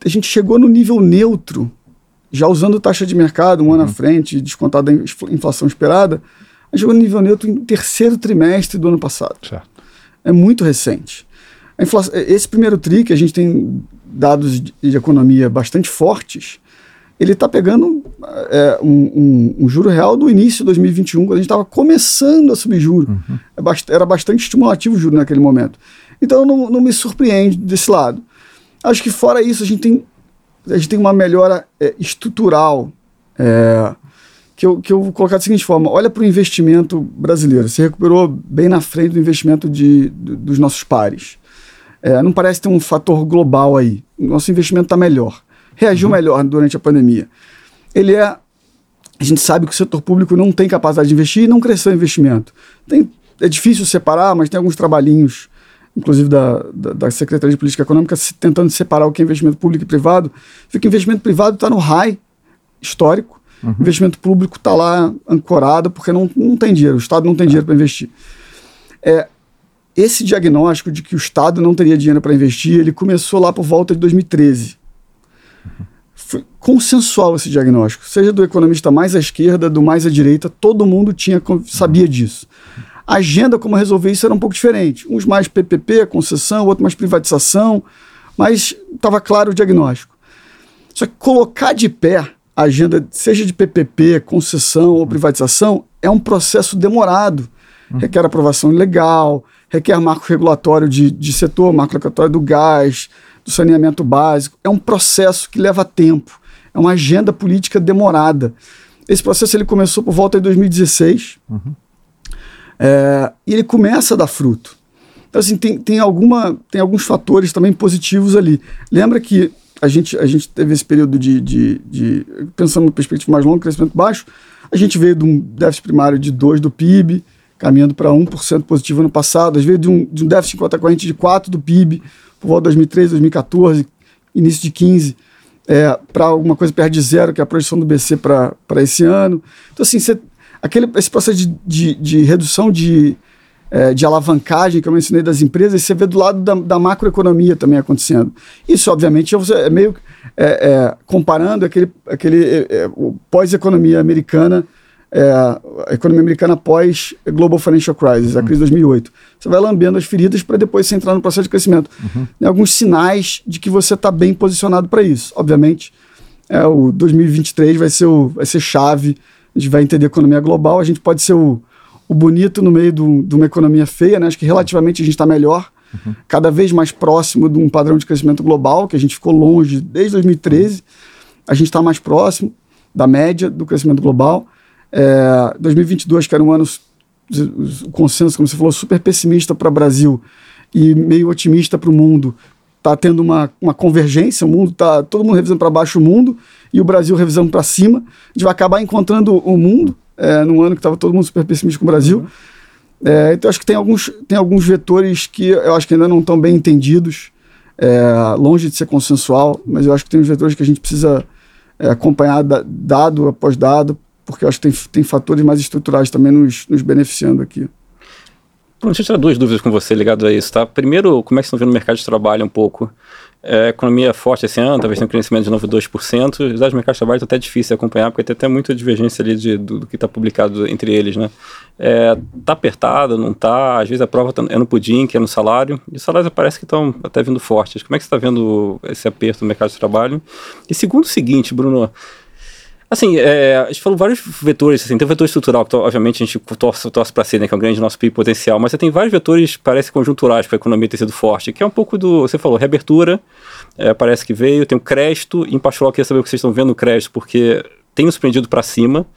a gente chegou no nível neutro, já usando taxa de mercado um uhum. ano à frente, descontada a inflação esperada, a gente chegou no nível neutro em terceiro trimestre do ano passado. Certo. É muito recente. Inflação, esse primeiro TRI, que a gente tem dados de, de economia bastante fortes, ele está pegando é, um, um, um, juro real do início de 2021, quando a gente estava começando a subir juro. Uhum. É era bastante estimulativo o juro naquele momento. Então não, não, me surpreende desse lado. Acho que fora isso, a gente tem, a gente tem uma melhora é, estrutural é, que, eu, que eu vou colocar da seguinte forma: olha para o investimento brasileiro. Se recuperou bem na frente do investimento de, dos nossos pares. É, não parece ter um fator global aí. Nosso investimento está melhor. Reagiu uhum. melhor durante a pandemia. Ele é. A gente sabe que o setor público não tem capacidade de investir e não cresceu o investimento. Tem, é difícil separar, mas tem alguns trabalhinhos, inclusive da, da, da Secretaria de Política Econômica, se, tentando separar o que é investimento público e privado. Fica investimento privado está no high histórico, uhum. investimento público está lá ancorado porque não, não tem dinheiro, o Estado não tem dinheiro para investir. É, esse diagnóstico de que o Estado não teria dinheiro para investir, ele começou lá por volta de 2013. Foi consensual esse diagnóstico, seja do economista mais à esquerda, do mais à direita, todo mundo tinha sabia disso. A agenda como resolver isso era um pouco diferente. Uns mais PPP, concessão, outros mais privatização, mas estava claro o diagnóstico. Só que colocar de pé a agenda, seja de PPP, concessão ou privatização, é um processo demorado. Requer aprovação legal, requer marco regulatório de, de setor, marco regulatório do gás, do saneamento básico. É um processo que leva tempo, é uma agenda política demorada. Esse processo ele começou por volta de 2016 uhum. é, e ele começa a dar fruto. Então, assim, tem, tem, alguma, tem alguns fatores também positivos ali. Lembra que a gente, a gente teve esse período de, de, de pensando em perspectiva mais longa, crescimento baixo, a gente veio de um déficit primário de 2 do PIB, caminhando para 1% positivo ano passado, às vezes de um, de um déficit em conta corrente de 4% do PIB, por volta de 2013, 2014, início de 15, é, para alguma coisa perto de zero, que é a projeção do BC para esse ano. Então, assim, aquele, esse processo de, de, de redução de, é, de alavancagem que eu mencionei das empresas, você vê do lado da, da macroeconomia também acontecendo. Isso, obviamente, é meio é, é, comparando aquele, aquele é, é, pós-economia americana é, a economia americana após Global Financial Crisis, a crise de 2008. Você vai lambendo as feridas para depois você entrar no processo de crescimento. Uhum. Tem alguns sinais de que você está bem posicionado para isso. Obviamente, é, o 2023 vai ser, o, vai ser chave, a gente vai entender a economia global, a gente pode ser o, o bonito no meio do, de uma economia feia, né? acho que relativamente a gente está melhor, uhum. cada vez mais próximo de um padrão de crescimento global, que a gente ficou longe desde 2013, a gente está mais próximo da média do crescimento global. É, 2022, que era um ano, o consenso, como você falou, super pessimista para o Brasil e meio otimista para o mundo. Está tendo uma, uma convergência, o mundo está todo mundo revisando para baixo o mundo e o Brasil revisando para cima. A gente vai acabar encontrando o mundo é, num ano que estava todo mundo super pessimista com o Brasil. Uhum. É, então acho que tem alguns, tem alguns vetores que eu acho que ainda não estão bem entendidos, é, longe de ser consensual, mas eu acho que tem uns vetores que a gente precisa é, acompanhar da, dado após dado porque eu acho que tem, tem fatores mais estruturais também nos, nos beneficiando aqui. Bruno, deixa eu tirar duas dúvidas com você ligado a isso, tá? Primeiro, como é que estão vendo o mercado de trabalho um pouco? é, economia forte esse ano, talvez tenha um crescimento de novo 2%. Os do mercado de trabalho estão até difícil de acompanhar, porque tem até muita divergência ali de, do, do que está publicado entre eles, né? É, tá apertado, não tá? Às vezes a prova tá, é no pudim, que é no salário, e os salários parece que estão até vindo fortes. Como é que você está vendo esse aperto no mercado de trabalho? E segundo o seguinte, Bruno, Assim, é, a gente falou vários vetores, assim, tem o vetor estrutural, que obviamente a gente torce, torce para ser, né, que é um grande nosso PIB potencial, mas você tem vários vetores, parece conjunturais, para a economia ter sido forte, que é um pouco do, você falou, reabertura, é, parece que veio, tem o crédito, em particular eu queria saber o que vocês estão vendo no crédito, porque tem nos prendido para cima,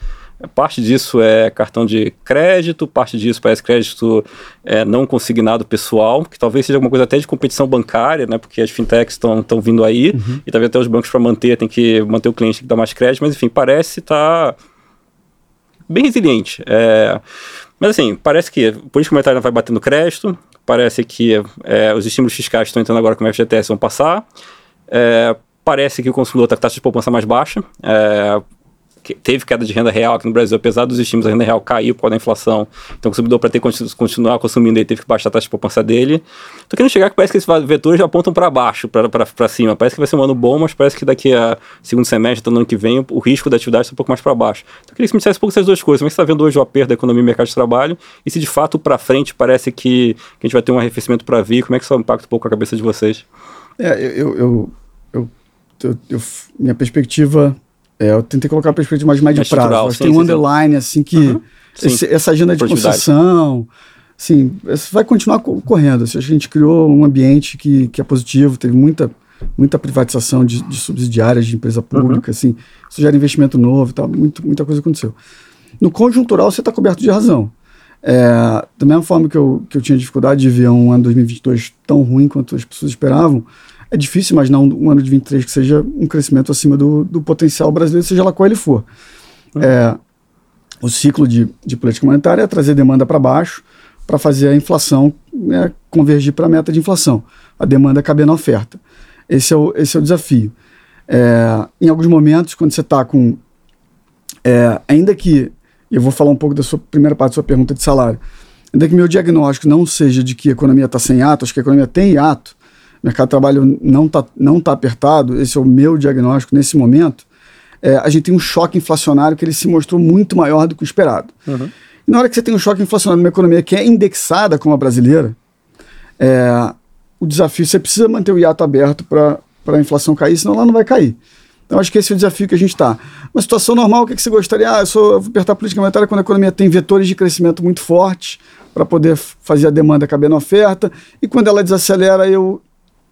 Parte disso é cartão de crédito, parte disso parece crédito é, não consignado pessoal, que talvez seja alguma coisa até de competição bancária, né? Porque as fintechs estão vindo aí uhum. e talvez até os bancos para manter tem que manter o cliente tem que dar mais crédito, mas enfim, parece estar tá bem resiliente. É, mas assim, parece que por política monetária vai batendo crédito, parece que é, os estímulos fiscais estão entrando agora com o FGTS vão passar. É, parece que o consumidor está com taxa de poupança mais baixa. É, teve queda de renda real aqui no Brasil, apesar dos estímulos, a renda real caiu por causa da inflação. Então, o consumidor, para ter continuar consumindo, ele teve que baixar a taxa de poupança dele. Tô querendo chegar que parece que esses vetores já apontam para baixo, para cima. Parece que vai ser um ano bom, mas parece que daqui a segundo semestre, no ano que vem, o risco da atividade está um pouco mais para baixo. Então, eu queria que você me dissesse um pouco essas duas coisas. Como é que você está vendo hoje o aperto da economia e mercado de trabalho? E se de fato, para frente, parece que, que, a gente vai ter um arrefecimento para vir, como é que isso impacta um pouco a cabeça de vocês? É, eu, eu, eu, eu minha perspectiva é, eu tentei colocar a perspectiva mais médio prazo. Acho que tem um underline, assim, que uhum. esse, essa agenda de concessão, assim, vai continuar correndo. Assim, a gente criou um ambiente que, que é positivo, teve muita, muita privatização de, de subsidiárias de empresa pública, uhum. assim, isso gera investimento novo e tal, muito, muita coisa aconteceu. No conjuntural, você está coberto de razão. É, da mesma forma que eu, que eu tinha dificuldade de ver um ano 2022 tão ruim quanto as pessoas esperavam, é difícil imaginar um, um ano de 23 que seja um crescimento acima do, do potencial brasileiro, seja lá qual ele for. Uhum. É, o ciclo de, de política monetária é trazer demanda para baixo para fazer a inflação né, convergir para a meta de inflação. A demanda caber na oferta. Esse é o, esse é o desafio. É, em alguns momentos, quando você está com. É, ainda que. Eu vou falar um pouco da sua primeira parte da sua pergunta de salário. Ainda que meu diagnóstico não seja de que a economia está sem ato, acho que a economia tem ato, mercado de trabalho não está não tá apertado, esse é o meu diagnóstico nesse momento, é, a gente tem um choque inflacionário que ele se mostrou muito maior do que o esperado. Uhum. E na hora que você tem um choque inflacionário numa economia que é indexada como a brasileira, é, o desafio, você precisa manter o hiato aberto para a inflação cair, senão ela não vai cair. Então, acho que esse é o desafio que a gente está. Uma situação normal, o que, que você gostaria? Ah, eu, sou, eu vou apertar a política monetária quando a economia tem vetores de crescimento muito fortes para poder fazer a demanda caber na oferta, e quando ela desacelera, eu,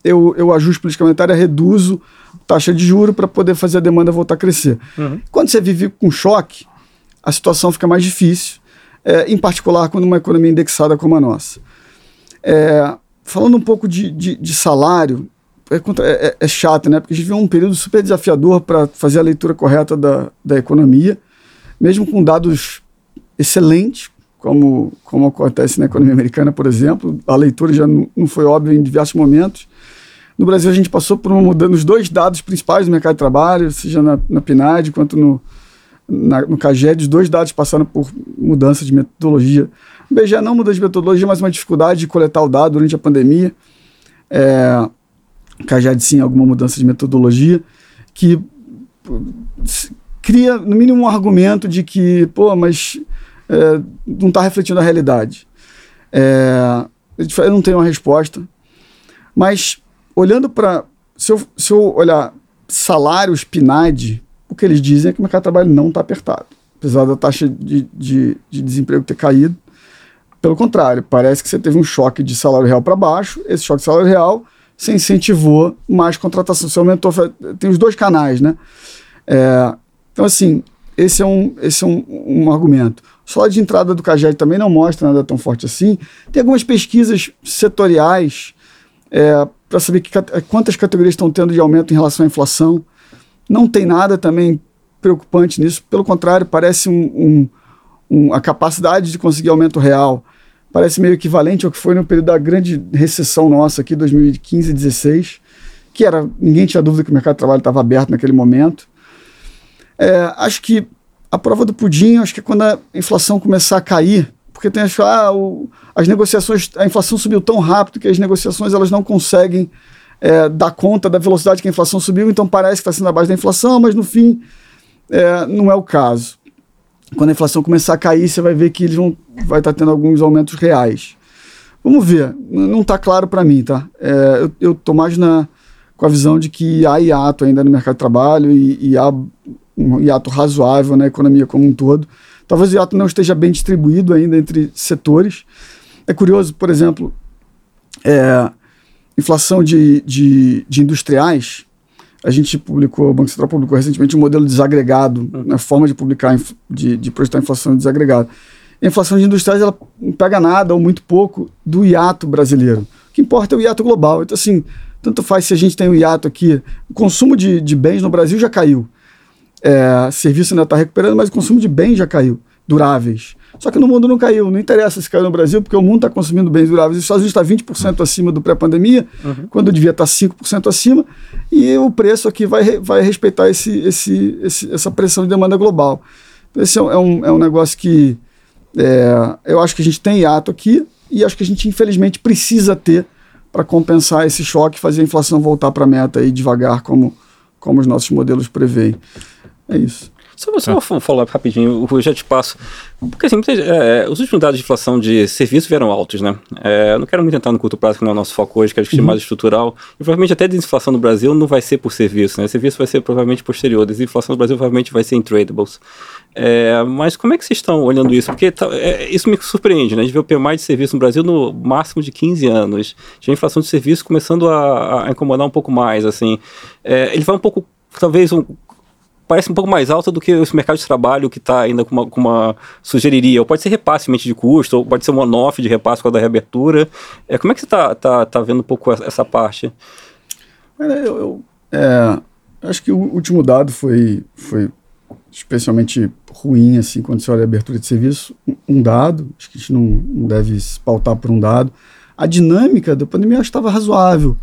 eu, eu ajusto política monetária, reduzo taxa de juro para poder fazer a demanda voltar a crescer. Uhum. Quando você vive com choque, a situação fica mais difícil, é, em particular quando uma economia indexada como a nossa. É, falando um pouco de, de, de salário, é, é, é, chato, né? Porque a gente viu um período super desafiador para fazer a leitura correta da, da economia, mesmo com dados excelentes, como, como acontece na economia americana, por exemplo. A leitura já não, não foi óbvia em diversos momentos. No Brasil, a gente passou por uma mudança nos dois dados principais do mercado de trabalho, seja na, na PNAD quanto no, na, no CAGED, os dois dados passaram por mudança de metodologia. O BGE não mudança de metodologia, mas uma dificuldade de coletar o dado durante a pandemia. É, CAGED, sim, alguma mudança de metodologia, que cria, no mínimo, um argumento de que, pô, mas é, não está refletindo a realidade. É, eu não tenho uma resposta, mas olhando para. Se eu, se eu olhar salários PNAD, o que eles dizem é que o mercado de trabalho não está apertado. Apesar da taxa de, de, de, desemprego ter caído. Pelo contrário, parece que você teve um choque de salário real para baixo. Esse choque de salário real se incentivou mais contratação. Você aumentou. Tem os dois canais, né? É, então, assim, esse é um, esse é um, um argumento. Só de entrada do CAGED também não mostra nada tão forte assim. Tem algumas pesquisas setoriais é, para saber que, quantas categorias estão tendo de aumento em relação à inflação. Não tem nada também preocupante nisso, pelo contrário, parece um, um, um, a capacidade de conseguir aumento real parece meio equivalente ao que foi no período da grande recessão nossa aqui, 2015 e 2016, que era, ninguém tinha dúvida que o mercado de trabalho estava aberto naquele momento. É, acho que a prova do pudim, acho que é quando a inflação começar a cair, porque tem acho, ah, o, as negociações, a inflação subiu tão rápido que as negociações elas não conseguem é, dar conta da velocidade que a inflação subiu, então parece que está sendo abaixo da inflação, mas no fim é, não é o caso. Quando a inflação começar a cair, você vai ver que eles vão vai estar tá tendo alguns aumentos reais. Vamos ver, não está claro para mim, tá? É, eu estou mais na, com a visão de que há hiato ainda no mercado de trabalho e, e há um hiato razoável na economia como um todo. Talvez o hiato não esteja bem distribuído ainda entre setores. É curioso, por exemplo, é, inflação de, de, de, industriais. A gente publicou, o Banco Central publicou recentemente um modelo desagregado, uhum. né, forma de publicar, de, de projetar inflação desagregada. A inflação de industriais ela não pega nada ou muito pouco do hiato brasileiro. O que importa é o hiato global. Então, assim, tanto faz se a gente tem o hiato aqui. O consumo de, de bens no Brasil já caiu. É, serviço ainda está recuperando, mas o consumo de bens já caiu, duráveis. Só que no mundo não caiu. Não interessa se caiu no Brasil, porque o mundo está consumindo bens duráveis. Os Estados Unidos está 20% acima do pré-pandemia, uhum. quando devia estar tá 5% acima, e o preço aqui vai, vai respeitar esse, esse, esse, essa pressão de demanda global. Então, esse é um, é um é negócio que é, eu acho que a gente tem hiato aqui, e acho que a gente, infelizmente, precisa ter para compensar esse choque fazer a inflação voltar para a meta aí devagar, como, como os nossos modelos preveem. É isso. Só, você ah. um follow-up rapidinho, eu já te passo. Porque assim, é, os últimos dados de inflação de serviços vieram altos, né? É, eu não quero muito entrar no curto prazo, que não é o nosso foco hoje, quero discutir uhum. mais estrutural. E provavelmente até a desinflação no Brasil não vai ser por serviço, né? Serviço vai ser provavelmente posterior. A desinflação no Brasil provavelmente vai ser em tradables. É, mas como é que vocês estão olhando isso? Porque tá, é, isso me surpreende, né? A gente vê o PMI de serviço no Brasil no máximo de 15 anos. A inflação de serviço começando a, a incomodar um pouco mais, assim. É, ele vai um pouco talvez um, parece um pouco mais alta do que esse mercado de trabalho que está ainda com uma, com uma, sugeriria. Ou pode ser repasse de custo, ou pode ser um on-off de repasse com a da reabertura. É, como é que você está tá, tá vendo um pouco essa parte? Eu, eu é, acho que o último dado foi, foi especialmente ruim, assim, quando você olha a abertura de serviço. Um dado, acho que a gente não, não deve se pautar por um dado. A dinâmica da pandemia estava razoável,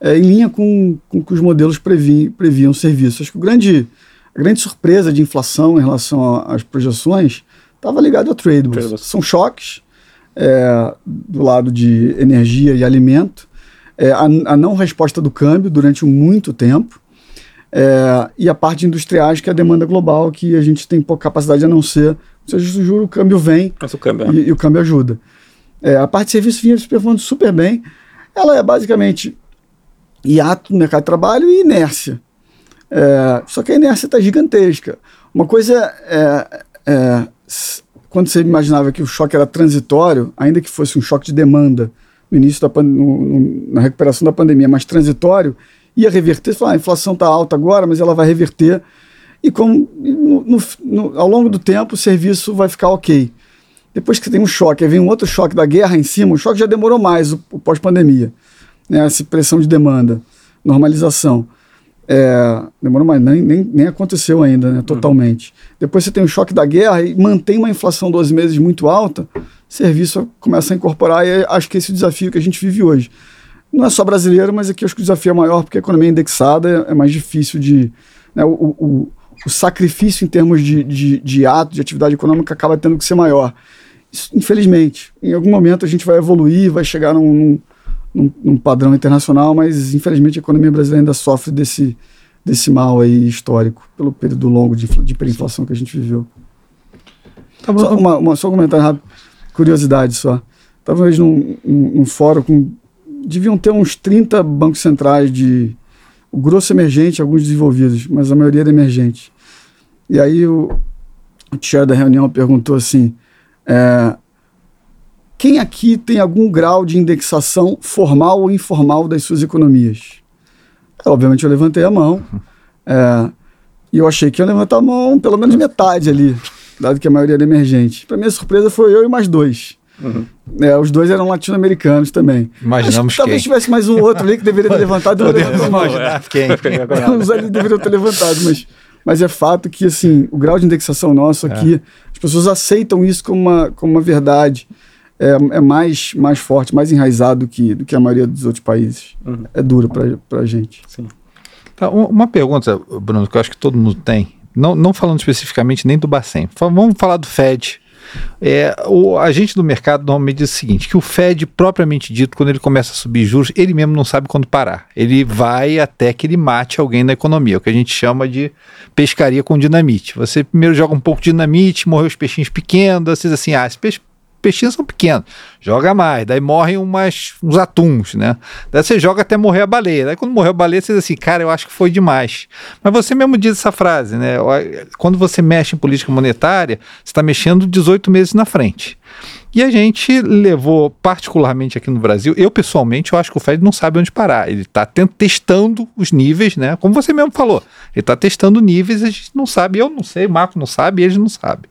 é, em linha com, com que os modelos previam, previam serviço. Acho que o grande a grande surpresa de inflação em relação às projeções estava ligado a tradables. São choques é, do lado de energia e alimento, é, a, a, não resposta do câmbio durante muito tempo, é, e a parte industriais, que é a demanda global, que a gente tem pouca capacidade a não ser. Se a gente juro, o câmbio vem o câmbio, é. e, e, o câmbio ajuda. É, a parte de serviço vinha se performando super bem. Ela é basicamente hiato no mercado de trabalho e inércia. É, só que a inércia está gigantesca. Uma coisa é, é, quando você imaginava que o choque era transitório, ainda que fosse um choque de demanda no início da no, no, na recuperação da pandemia, mas transitório, ia reverter. Você fala, ah, a inflação está alta agora, mas ela vai reverter. E como no, ao longo do tempo o serviço vai ficar ok. Depois que tem um choque, aí vem um outro choque da guerra em cima, o choque já demorou mais, o, o pós-pandemia. Né, essa pressão de demanda, normalização. É, demorou mais, nem, nem, nem aconteceu ainda, né, totalmente. Uhum. Depois você tem o choque da guerra e mantém uma inflação 12 meses muito alta, serviço começa a incorporar e acho que esse é o desafio que a gente vive hoje. Não é só brasileiro, mas aqui acho que o desafio é maior porque a economia indexada é mais difícil de. Né, o, o, o, sacrifício em termos de, de, de ato, de atividade econômica acaba tendo que ser maior. Isso, infelizmente, em algum momento a gente vai evoluir, vai chegar num, num num, num, padrão internacional, mas infelizmente a economia brasileira ainda sofre desse, desse mal aí histórico, pelo período longo de, de hiperinflação que a gente viveu. Tá só, uma, uma, só um comentário rápido, curiosidade só. Hoje num, num, num, fórum com. Deviam ter uns 30 bancos centrais de. O grosso emergente, alguns desenvolvidos, mas a maioria era emergente. E aí o, o chair da reunião perguntou assim: é, quem aqui tem algum grau de indexação formal ou informal das suas economias? É, obviamente eu levantei a mão. <laughs> É, e eu achei que ia levantar a mão pelo menos metade ali, dado que a maioria era emergente. Para minha surpresa foi eu e mais dois. Uhum. É, os dois eram latino-americanos também. Imaginamos Acho, Talvez tivesse mais um outro ali que deveria ter levantado. Podemos imaginar quem. Os ali deveriam ter levantado, mas, mas é fato que assim, o grau de indexação nosso aqui, é. as pessoas aceitam isso como uma, como uma verdade é, é mais, mais forte, mais enraizado do que, do que a maioria dos outros países. Uhum. É duro para a gente. Sim. Tá, uma pergunta, Bruno, que eu acho que todo mundo tem, não, não falando especificamente nem do Bacen, vamos falar do Fed. É, o agente do mercado normalmente diz o seguinte: que o Fed, propriamente dito, quando ele começa a subir juros, ele mesmo não sabe quando parar. Ele vai até que ele mate alguém na economia, o que a gente chama de pescaria com dinamite. Você primeiro joga um pouco de dinamite, morreu os peixinhos pequenos, você diz assim: ah, esse peixe peixinhos são pequenos, joga mais, daí morrem umas, uns atuns, né? Daí você joga até morrer a baleia. Daí quando morreu a baleia, você diz assim, cara, eu acho que foi demais. Mas você mesmo diz essa frase, né? Quando você mexe em política monetária, você está mexendo 18 meses na frente. E a gente levou, particularmente aqui no Brasil, eu pessoalmente, eu acho que o Fed não sabe onde parar. Ele está testando os níveis, né? Como você mesmo falou, ele está testando níveis, a gente não sabe, eu não sei, o Marco não sabe, eles não sabem.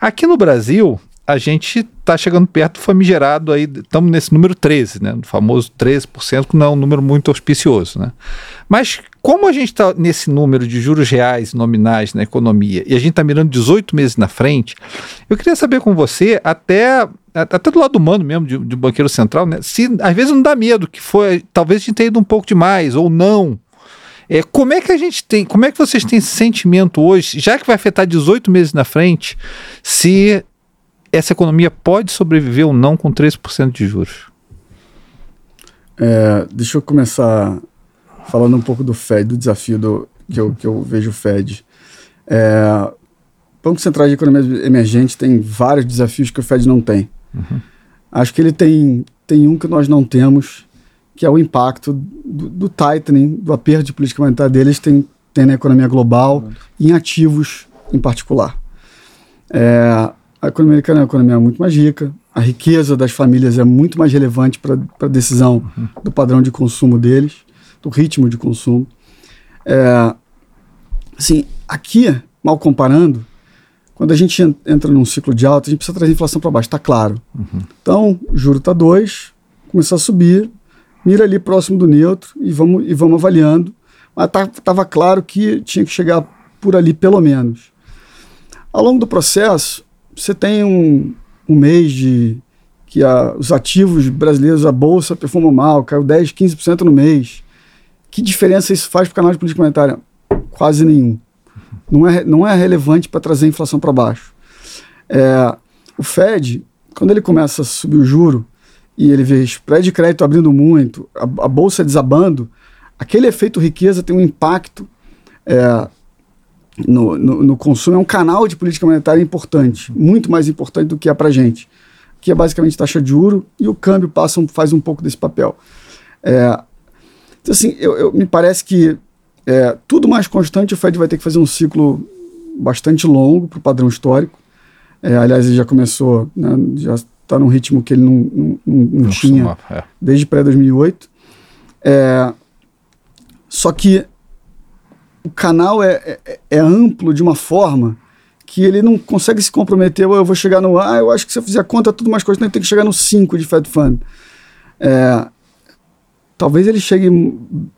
Aqui no Brasil, a gente está chegando perto do famigerado aí, estamos nesse número 13, né? O famoso 13%, que não é um número muito auspicioso, né? Mas como a gente está nesse número de juros reais nominais na economia e a gente está mirando 18 meses na frente, eu queria saber com você, até, até do lado humano mesmo, de, de banqueiro central, né? Se às vezes não dá medo, que foi, talvez a gente tenha ido um pouco demais, ou não, é, como é que a gente tem, como é que vocês têm esse sentimento hoje, já que vai afetar 18 meses na frente, se essa economia pode sobreviver ou não com 3% de juros? É, deixa eu começar falando um pouco do Fed, do desafio do, que, eu, que eu vejo o Fed. É, Banco Central de Economia Emergente tem vários desafios que o Fed não tem. Uhum. Acho que ele tem, tem um que nós não temos, que é o impacto do, do tightening, do aperto de política monetária deles tem, tem na economia global uhum. em ativos em particular. É, a economia americana é uma economia muito mais rica, a riqueza das famílias é muito mais relevante para a decisão do padrão de consumo deles, do ritmo de consumo. É, assim, aqui, mal comparando, quando a gente entra num ciclo de alta, a gente precisa trazer a inflação para baixo, está claro. Uhum. Então, juro está 2, começou a subir, mira ali próximo do neutro e vamos, e vamos avaliando. Mas estava tá, claro que tinha que chegar por ali pelo menos. Ao longo do processo, você tem um, um mês de que a, os ativos brasileiros, a bolsa performou mal, caiu 10, 15% no mês. Que diferença isso faz para o canal de política monetária? Quase nenhum. Não é, não é relevante para trazer a inflação para baixo. É, o Fed, quando ele começa a subir o juro e ele vê spread de crédito abrindo muito, a, a bolsa desabando, aquele efeito riqueza tem um impacto é, no, no, no, consumo é um canal de política monetária importante, muito mais importante do que é para a gente, que é basicamente taxa de juro e o câmbio passa um, faz um pouco desse papel. É, então, assim, eu, eu, me parece que é, tudo mais constante, o Fed vai ter que fazer um ciclo bastante longo para o padrão histórico. É, aliás, ele já começou, né, já está num ritmo que ele não, não, não, não tinha é. desde pré-2008. É, só que o canal é, é, é, amplo de uma forma que ele não consegue se comprometer. Eu vou chegar no. Ah, eu acho que se eu fizer a conta tudo mais coisa, tem que chegar no 5 de Fed Fund. É, talvez ele chegue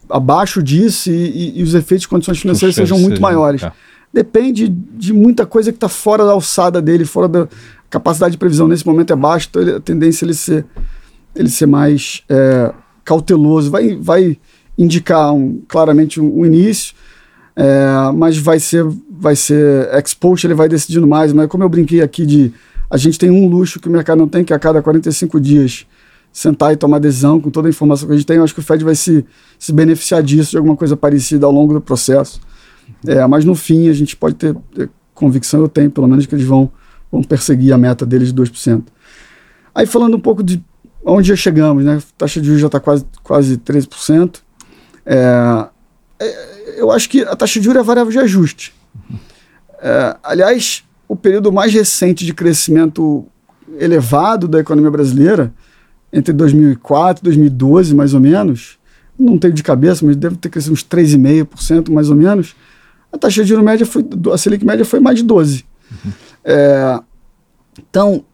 abaixo disso e, e, e os efeitos de condições financeiras sejam muito maiores. É. Depende de muita coisa que está fora da alçada dele, fora da capacidade de previsão. Nesse momento é baixo, então ele, a tendência é ele ser, ele ser mais é, cauteloso. Vai, vai indicar um, claramente um, um início é, mas vai ser, vai ser expost, ele vai decidindo mais. Mas como eu brinquei aqui de a gente tem um luxo que o mercado não tem, que é a cada 45 dias sentar e tomar decisão com toda a informação que a gente tem, eu acho que o Fed vai se, se beneficiar disso, de alguma coisa parecida ao longo do processo. É, mas no fim, a gente pode ter, ter, convicção, eu tenho pelo menos, que eles vão, vão perseguir a meta deles de 2%. Aí falando um pouco de onde já chegamos, né? A taxa de juros já está quase, quase 13%. É, é eu acho que a taxa de juros é variável de ajuste. É, aliás, o período mais recente de crescimento elevado da economia brasileira, entre 2004 e 2012, mais ou menos, não tenho de cabeça, mas deve ter crescido uns 3,5% mais ou menos, a taxa de juros média foi, a Selic média foi mais de 12%. Uhum. É, então,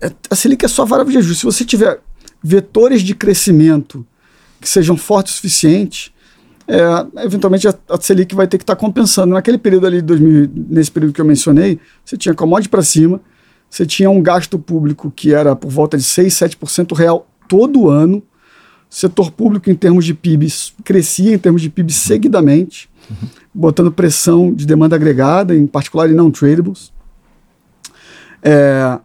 é, a Selic é só variável de ajuste. Se você tiver vetores de crescimento que sejam fortes o suficiente, é, eventualmente a, a Selic vai ter que estar tá compensando. Naquele período ali, 2000, nesse período que eu mencionei, você tinha commodity para cima, você tinha um gasto público que era por volta de 6, 7% real todo ano. O setor público, em termos de PIB, crescia em termos de PIB seguidamente, uhum. botando pressão de demanda agregada, em particular em não tradables. É,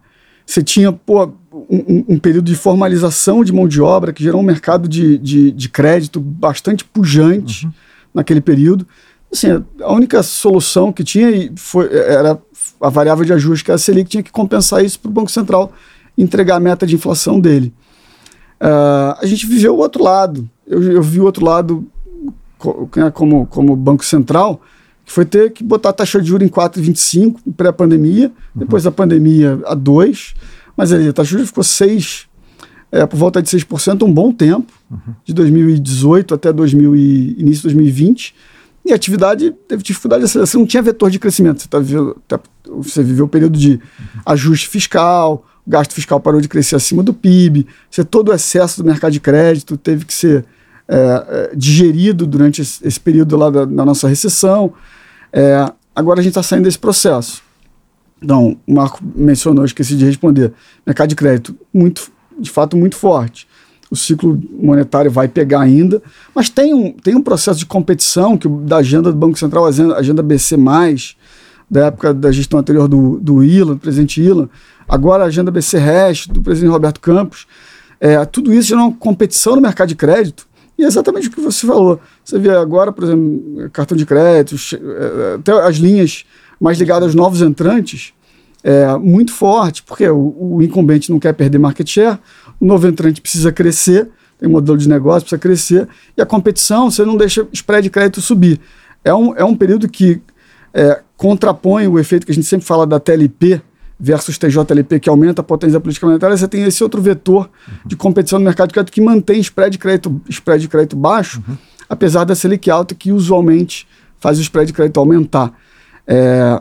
você tinha pô, um, um, período de formalização de mão de obra que gerou um mercado de, de, de crédito bastante pujante uhum. naquele período. Assim, a única solução que tinha foi, era a variável de ajuste, que a Selic tinha que compensar isso para o Banco Central entregar a meta de inflação dele. Uh, a gente viveu o outro lado. Eu, eu vi o outro lado né, como, como Banco Central, foi ter que botar a taxa de juros em 4,25 pré-pandemia, uhum. depois da pandemia a 2, mas ali, a taxa de juros ficou 6, é, por volta de 6% um bom tempo, uhum. de 2018 até 2000 e, início de 2020, e a atividade teve dificuldade de aceleração, não tinha vetor de crescimento, você, tá vivendo, tá, você viveu o período de ajuste fiscal, o gasto fiscal parou de crescer acima do PIB, você, todo o excesso do mercado de crédito teve que ser é, é, digerido durante esse, esse, período lá da, da nossa recessão. É, agora a gente está saindo desse processo. Então, o Marco mencionou, esqueci de responder. Mercado de crédito, muito, de fato, muito forte. O ciclo monetário vai pegar ainda, mas tem um, tem um processo de competição que da agenda do Banco Central, agenda BC, da época da gestão anterior do, do Ilan, do presidente Ilan, agora a agenda BC Rest, do presidente Roberto Campos. É, tudo isso gera uma competição no mercado de crédito e é exatamente o que você falou. Você vê agora, por exemplo, cartão de crédito, é, até as linhas mais ligadas aos novos entrantes, é muito forte, porque o, o incumbente não quer perder market share, o novo entrante precisa crescer, tem um modelo de negócio, precisa crescer, e a competição, você não deixa o spread de crédito subir. É um, é um período que é, contrapõe o efeito que a gente sempre fala da TLP, versus TJLP, que aumenta a potência da política monetária, você tem esse outro vetor de competição no mercado de crédito que mantém spread de crédito, spread de crédito baixo, uhum. apesar da Selic alta, que usualmente faz o spread de crédito aumentar. É,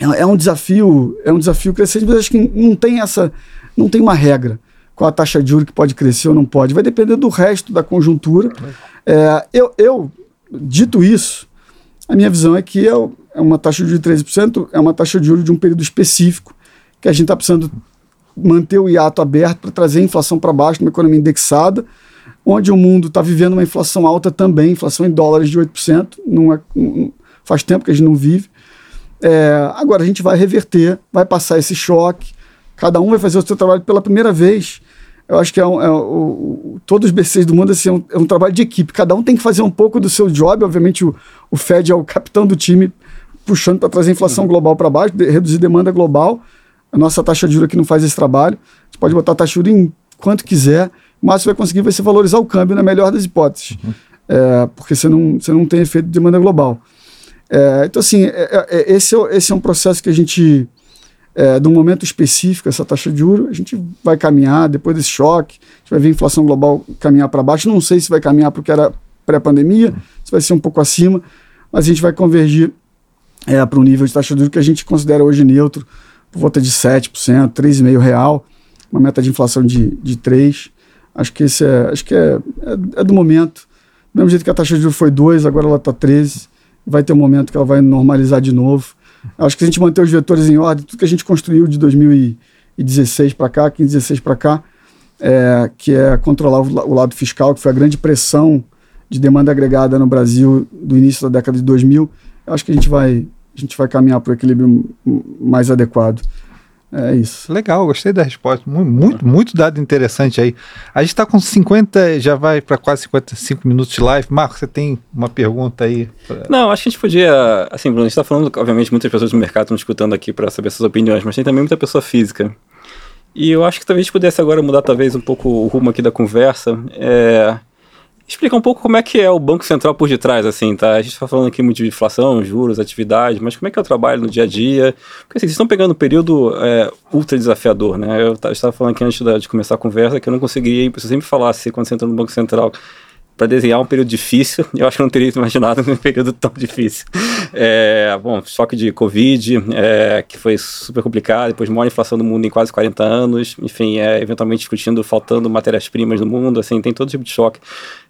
é, é um desafio, é um desafio crescente, mas acho que não tem essa, não tem uma regra com a taxa de juros que pode crescer ou não pode. Vai depender do resto da conjuntura. É, eu, eu, dito isso, a minha visão é que eu, uma taxa de juros de 13%, é uma taxa de juros de um período específico, que a gente está precisando manter o hiato aberto para trazer a inflação para baixo numa economia indexada, onde o mundo está vivendo uma inflação alta também, inflação em dólares de 8%, não é, não, faz tempo que a gente não vive. É, agora a gente vai reverter, vai passar esse choque, cada um vai fazer o seu trabalho pela primeira vez. Eu acho que é, um, é todos os BCs do mundo assim, é, um, é um trabalho de equipe, cada um tem que fazer um pouco do seu job, obviamente o, o Fed é o capitão do time, puxando para trazer a inflação uhum. global para baixo, de, reduzir demanda global. A nossa taxa de juros aqui não faz esse trabalho. A gente pode botar a taxa de juros em quanto quiser, mas você vai conseguir vai ser valorizar o câmbio na melhor das hipóteses, uhum. é, porque você não, você não tem efeito de demanda global. É, então, assim, é, é, é esse, é, esse é um processo que a gente, é, num momento específico, essa taxa de juros, a gente vai caminhar depois desse choque, a gente vai ver a inflação global caminhar para baixo. Não sei se vai caminhar porque era pré-pandemia, uhum. se vai ser um pouco acima, mas a gente vai convergir é, para um nível de taxa de juros que a gente considera hoje neutro, por volta de 7%, 3,5% real, uma meta de inflação de, de 3%. Acho que esse é, acho que é, é, é do momento. Do mesmo jeito que a taxa de juros foi 2, agora ela está 13. Vai ter um momento que ela vai normalizar de novo. Acho que se a gente manter os vetores em ordem, tudo que a gente construiu de 2016 para cá, 15, 16 para cá, é, que é controlar o, o lado fiscal, que foi a grande pressão de demanda agregada no Brasil do início da década de 2000, acho que a gente vai a gente vai caminhar para o equilíbrio mais adequado. É isso. Legal, gostei da resposta. Muito, muito, muito dado interessante aí. A gente está com 50, já vai para quase 55 minutos de live. Marco, você tem uma pergunta aí? Pra... Não, acho que a gente podia. Assim, Bruno, a gente está falando, obviamente, muitas pessoas do mercado estão escutando aqui para saber suas opiniões, mas tem também muita pessoa física. E eu acho que talvez a gente pudesse agora mudar, talvez, um pouco o rumo aqui da conversa. É explicar um pouco como é que é o Banco Central por detrás, assim, tá? A gente está falando aqui muito de inflação, juros, atividade, mas como é que é o trabalho no dia a dia? Porque assim, vocês estão pegando um período é, ultra desafiador, né? Eu estava falando aqui antes de começar a conversa que eu não conseguiria, se você sempre falasse quando você entra no Banco Central, para desenhar um período difícil, <laughs> eu acho que não teria imaginado um período tão difícil. É, bom, choque de Covid, é, que foi super complicado, depois maior inflação do mundo em quase 40 anos, enfim, é, eventualmente discutindo, faltando matérias-primas no mundo, assim, tem todo tipo de choque.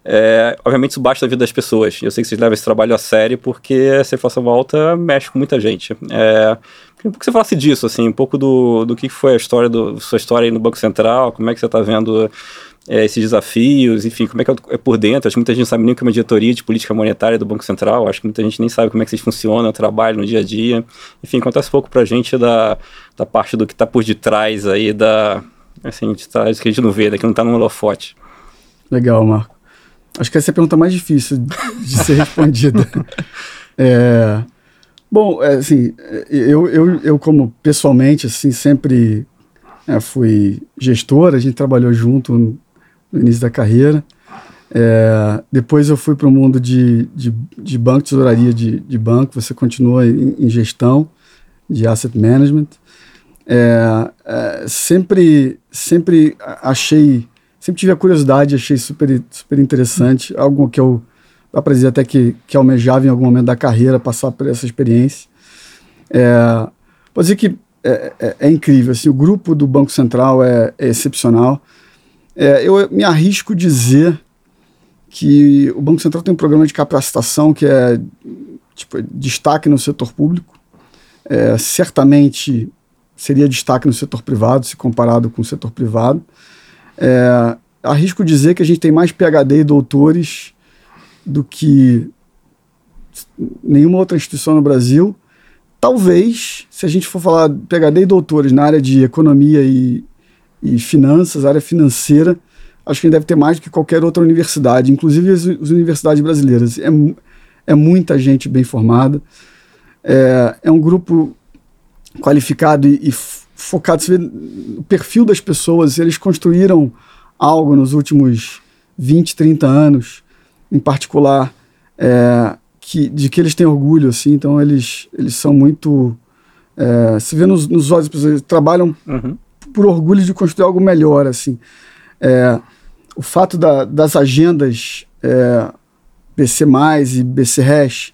É, obviamente isso baixa a vida das pessoas, eu sei que vocês levam esse trabalho a sério, porque essa inflação alta mexe com muita gente. É, queria que você falasse disso, assim, um pouco do, do que foi a história, do, sua história aí no Banco Central, como é que você está vendo é, esses desafios, enfim, como é que é, é por dentro. Acho que muita gente não sabe nem como é uma diretoria de política monetária do Banco Central, acho que muita gente nem sabe como é que vocês funcionam, trabalham no dia a dia. Enfim, conta um pouco para a gente da, da parte do que está por detrás aí, da, assim, de trás que a gente não vê, que não está no holofote. Legal, Marco. Acho que essa é a pergunta mais difícil de ser respondida. <laughs> é, bom, é, assim, eu, eu, eu como pessoalmente, assim, sempre é, fui gestor, a gente trabalhou junto no início da carreira. É, depois eu fui para o mundo de, de, de, banco, tesouraria de, de banco, você continua em, em gestão de asset management. É, é, sempre, sempre achei, sempre tive a curiosidade, achei super, super interessante, algo que eu, dizer até que, que almejava em algum momento da carreira passar por essa experiência. É, pode dizer que é, é, é, incrível, assim, o grupo do Banco Central é, é excepcional. É, eu me arrisco dizer que o Banco Central tem um programa de capacitação que é tipo, destaque no setor público. É, certamente seria destaque no setor privado, se comparado com o setor privado. É, arrisco dizer que a gente tem mais PhD e doutores do que nenhuma outra instituição no Brasil. Talvez, se a gente for falar PhD e doutores na área de economia e, e finanças, área financeira, acho que a gente deve ter mais do que qualquer outra universidade, inclusive as, as universidades brasileiras. É, é muita gente bem formada, é, é um grupo qualificado e, e focado. Você vê o perfil das pessoas, eles construíram algo nos últimos 20, 30 anos, em particular, é, que, de que eles têm orgulho, assim, então eles, eles são muito. É, se vê nos, nos olhos das pessoas, eles trabalham uhum por orgulho de construir algo melhor, assim. É, o fato da, das agendas é, BC+, e BC Hash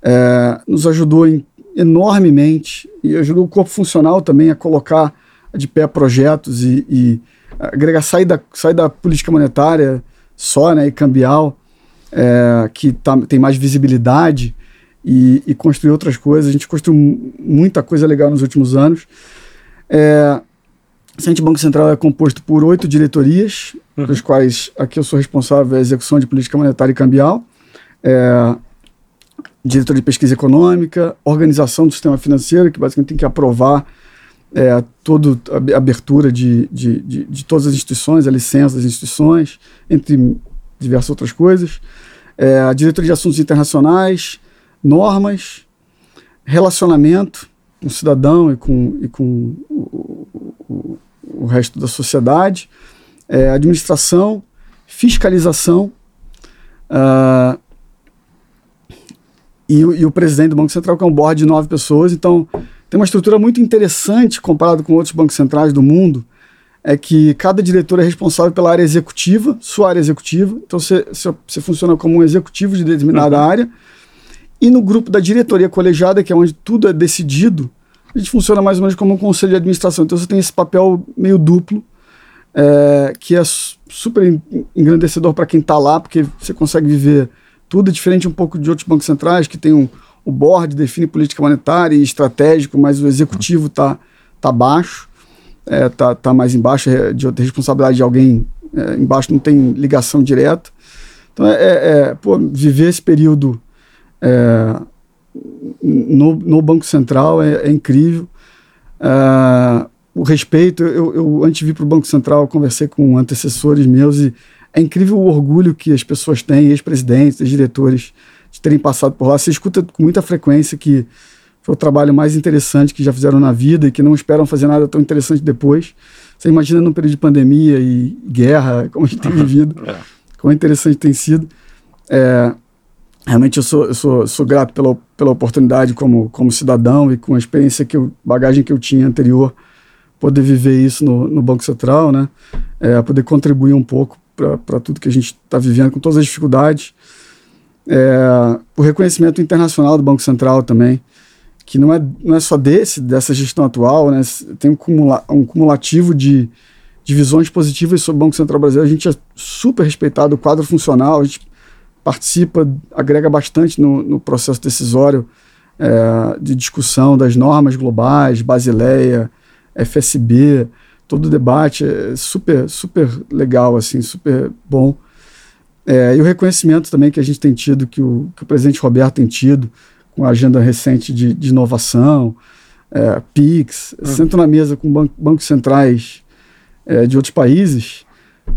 é, nos ajudou em, enormemente e ajudou o corpo funcional também a colocar de pé projetos e, e agregar, sair da, sair da política monetária só, né, e cambial, é, que tá, tem mais visibilidade e, e, construir outras coisas. A gente construiu muita coisa legal nos últimos anos. É, o Centro Banco Central é composto por oito diretorias, uhum. dos quais aqui eu sou responsável pela execução de política monetária e cambial, é, diretor de pesquisa econômica, organização do sistema financeiro, que basicamente tem que aprovar é, toda a abertura de, de, de, de, todas as instituições, a licença das instituições, entre diversas outras coisas, é, a diretoria de assuntos internacionais, normas, relacionamento com o cidadão e com, e com o, o, o resto da sociedade, é, administração, fiscalização uh, e, e, o presidente do Banco Central, que é um board de nove pessoas. Então, tem uma estrutura muito interessante comparado com outros bancos centrais do mundo, é que cada diretor é responsável pela área executiva, sua área executiva. Então, você, você funciona como um executivo de determinada uhum. área. E no grupo da diretoria colegiada, que é onde tudo é decidido, a gente funciona mais ou menos como um conselho de administração. Então você tem esse papel meio duplo, é, que é super engrandecedor para quem está lá, porque você consegue viver tudo, é diferente um pouco de outros bancos centrais, que tem um, o board define política monetária e estratégico, mas o executivo está tá baixo, é, tá, tá mais embaixo, é de outra responsabilidade de alguém é, embaixo, não tem ligação direta. Então, é, é, é pô, viver esse período no, no Banco Central é, é incrível. Uh, o respeito, eu, eu antes de vir para o Banco Central, conversei com antecessores meus e é incrível o orgulho que as pessoas têm, ex-presidentes, diretores, de terem passado por lá. Você escuta com muita frequência que foi o trabalho mais interessante que já fizeram na vida e que não esperam fazer nada tão interessante depois. Você imagina num período de pandemia e guerra, como a gente tem vivido, é. como interessante tem sido. É, realmente eu sou, eu sou, sou grato pela, pela oportunidade como, como cidadão e com a experiência que eu, bagagem que eu tinha anterior, poder viver isso no, no Banco Central, né? É, poder contribuir um pouco para tudo que a gente está vivendo, com todas as dificuldades. É, o reconhecimento internacional do Banco Central também, que não é, não é só desse, dessa gestão atual, né? Tem um, cumula, um cumulativo de, de visões positivas sobre o Banco Central Brasileiro. A gente é super respeitado, o quadro funcional, a gente participa, agrega bastante no, no processo decisório é, de discussão das normas globais, Basileia, FSB, todo o debate é super, super legal, assim, super bom. É, e o reconhecimento também que a gente tem tido, que o, que o presidente Roberto tem tido, com a agenda recente de, de inovação, é, PIX, uhum. sento na mesa com ban bancos centrais é, de outros países,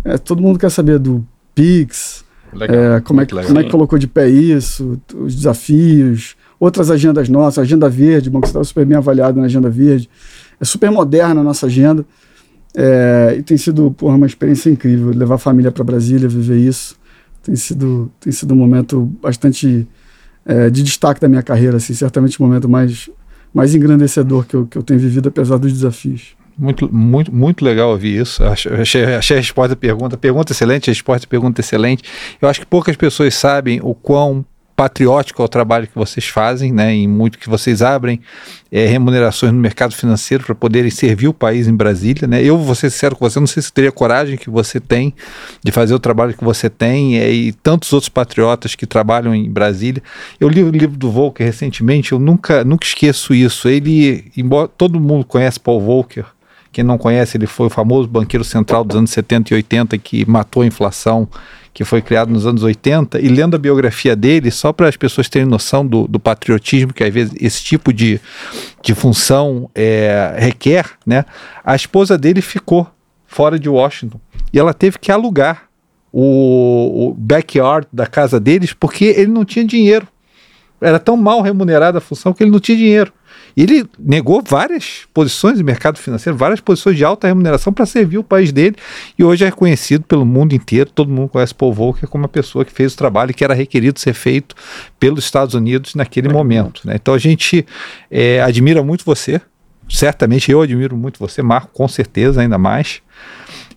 é, todo mundo quer saber do PIX, é, como, é, legal. como é que colocou de pé isso, os desafios, outras agendas nossas, agenda verde, o Banco Central super bem avaliado na agenda verde, é super moderna a nossa agenda, é, e tem sido porra, uma experiência incrível, levar a família para Brasília, viver isso, tem sido, tem sido um momento bastante é, de destaque da minha carreira, assim, certamente o momento mais, mais engrandecedor que eu, que eu tenho vivido, apesar dos desafios. Muito, muito, muito legal ouvir isso. Achei, achei a resposta à pergunta. Pergunta excelente, a resposta à pergunta excelente. Eu acho que poucas pessoas sabem o quão patriótico ao trabalho que vocês fazem, né, em muito que vocês abrem é, remunerações no mercado financeiro para poderem servir o país em Brasília, né? Eu vou ser sincero com você, não sei se teria coragem que você tem de fazer o trabalho que você tem é, e tantos outros patriotas que trabalham em Brasília. Eu li o livro do Volcker recentemente, eu nunca, nunca esqueço isso. Ele, embora todo mundo conhece Paul Volcker, quem não conhece, ele foi o famoso banqueiro central dos anos 70 e 80 que matou a inflação que foi criado nos anos 80, e lendo a biografia dele, só para as pessoas terem noção do, do, patriotismo que às vezes esse tipo de, de função é, requer, né? A esposa dele ficou fora de Washington e ela teve que alugar o, o backyard da casa deles porque ele não tinha dinheiro. Era tão mal remunerada a função que ele não tinha dinheiro. E ele negou várias posições de mercado financeiro, várias posições de alta remuneração para servir o país dele. E hoje é reconhecido pelo mundo inteiro. Todo mundo conhece Paul Volcker como uma pessoa que fez o trabalho que era requerido ser feito pelos Estados Unidos naquele é momento. Né? Então a gente é, admira muito você. Certamente eu admiro muito você, Marco, com certeza, ainda mais.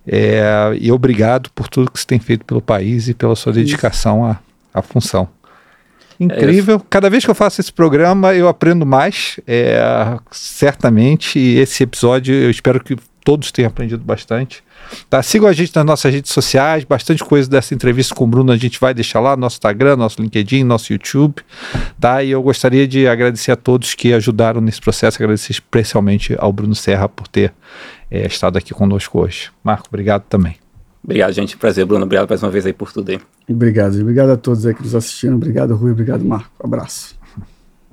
É, e obrigado por tudo que você tem feito pelo país e pela sua dedicação à, à função. Incrível. É Cada vez que eu faço esse programa, eu aprendo mais. É, certamente, esse episódio, eu espero que todos tenham aprendido bastante. Tá? Sigam a gente nas nossas redes sociais, bastante coisa dessa entrevista com o Bruno a gente vai deixar lá, nosso Instagram, nosso LinkedIn, nosso YouTube. Tá? E eu gostaria de agradecer a todos que ajudaram nesse processo, agradecer especialmente ao Bruno Serra por ter é, estado aqui conosco hoje. Marco, obrigado também. Obrigado, gente. Prazer, Bruno. Obrigado mais uma vez aí por tudo aí. Obrigado. Obrigado a todos aí que nos assistiram. Obrigado, Rui. Obrigado, Marco. Abraço.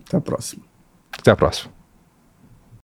Até a próxima. Até a próxima.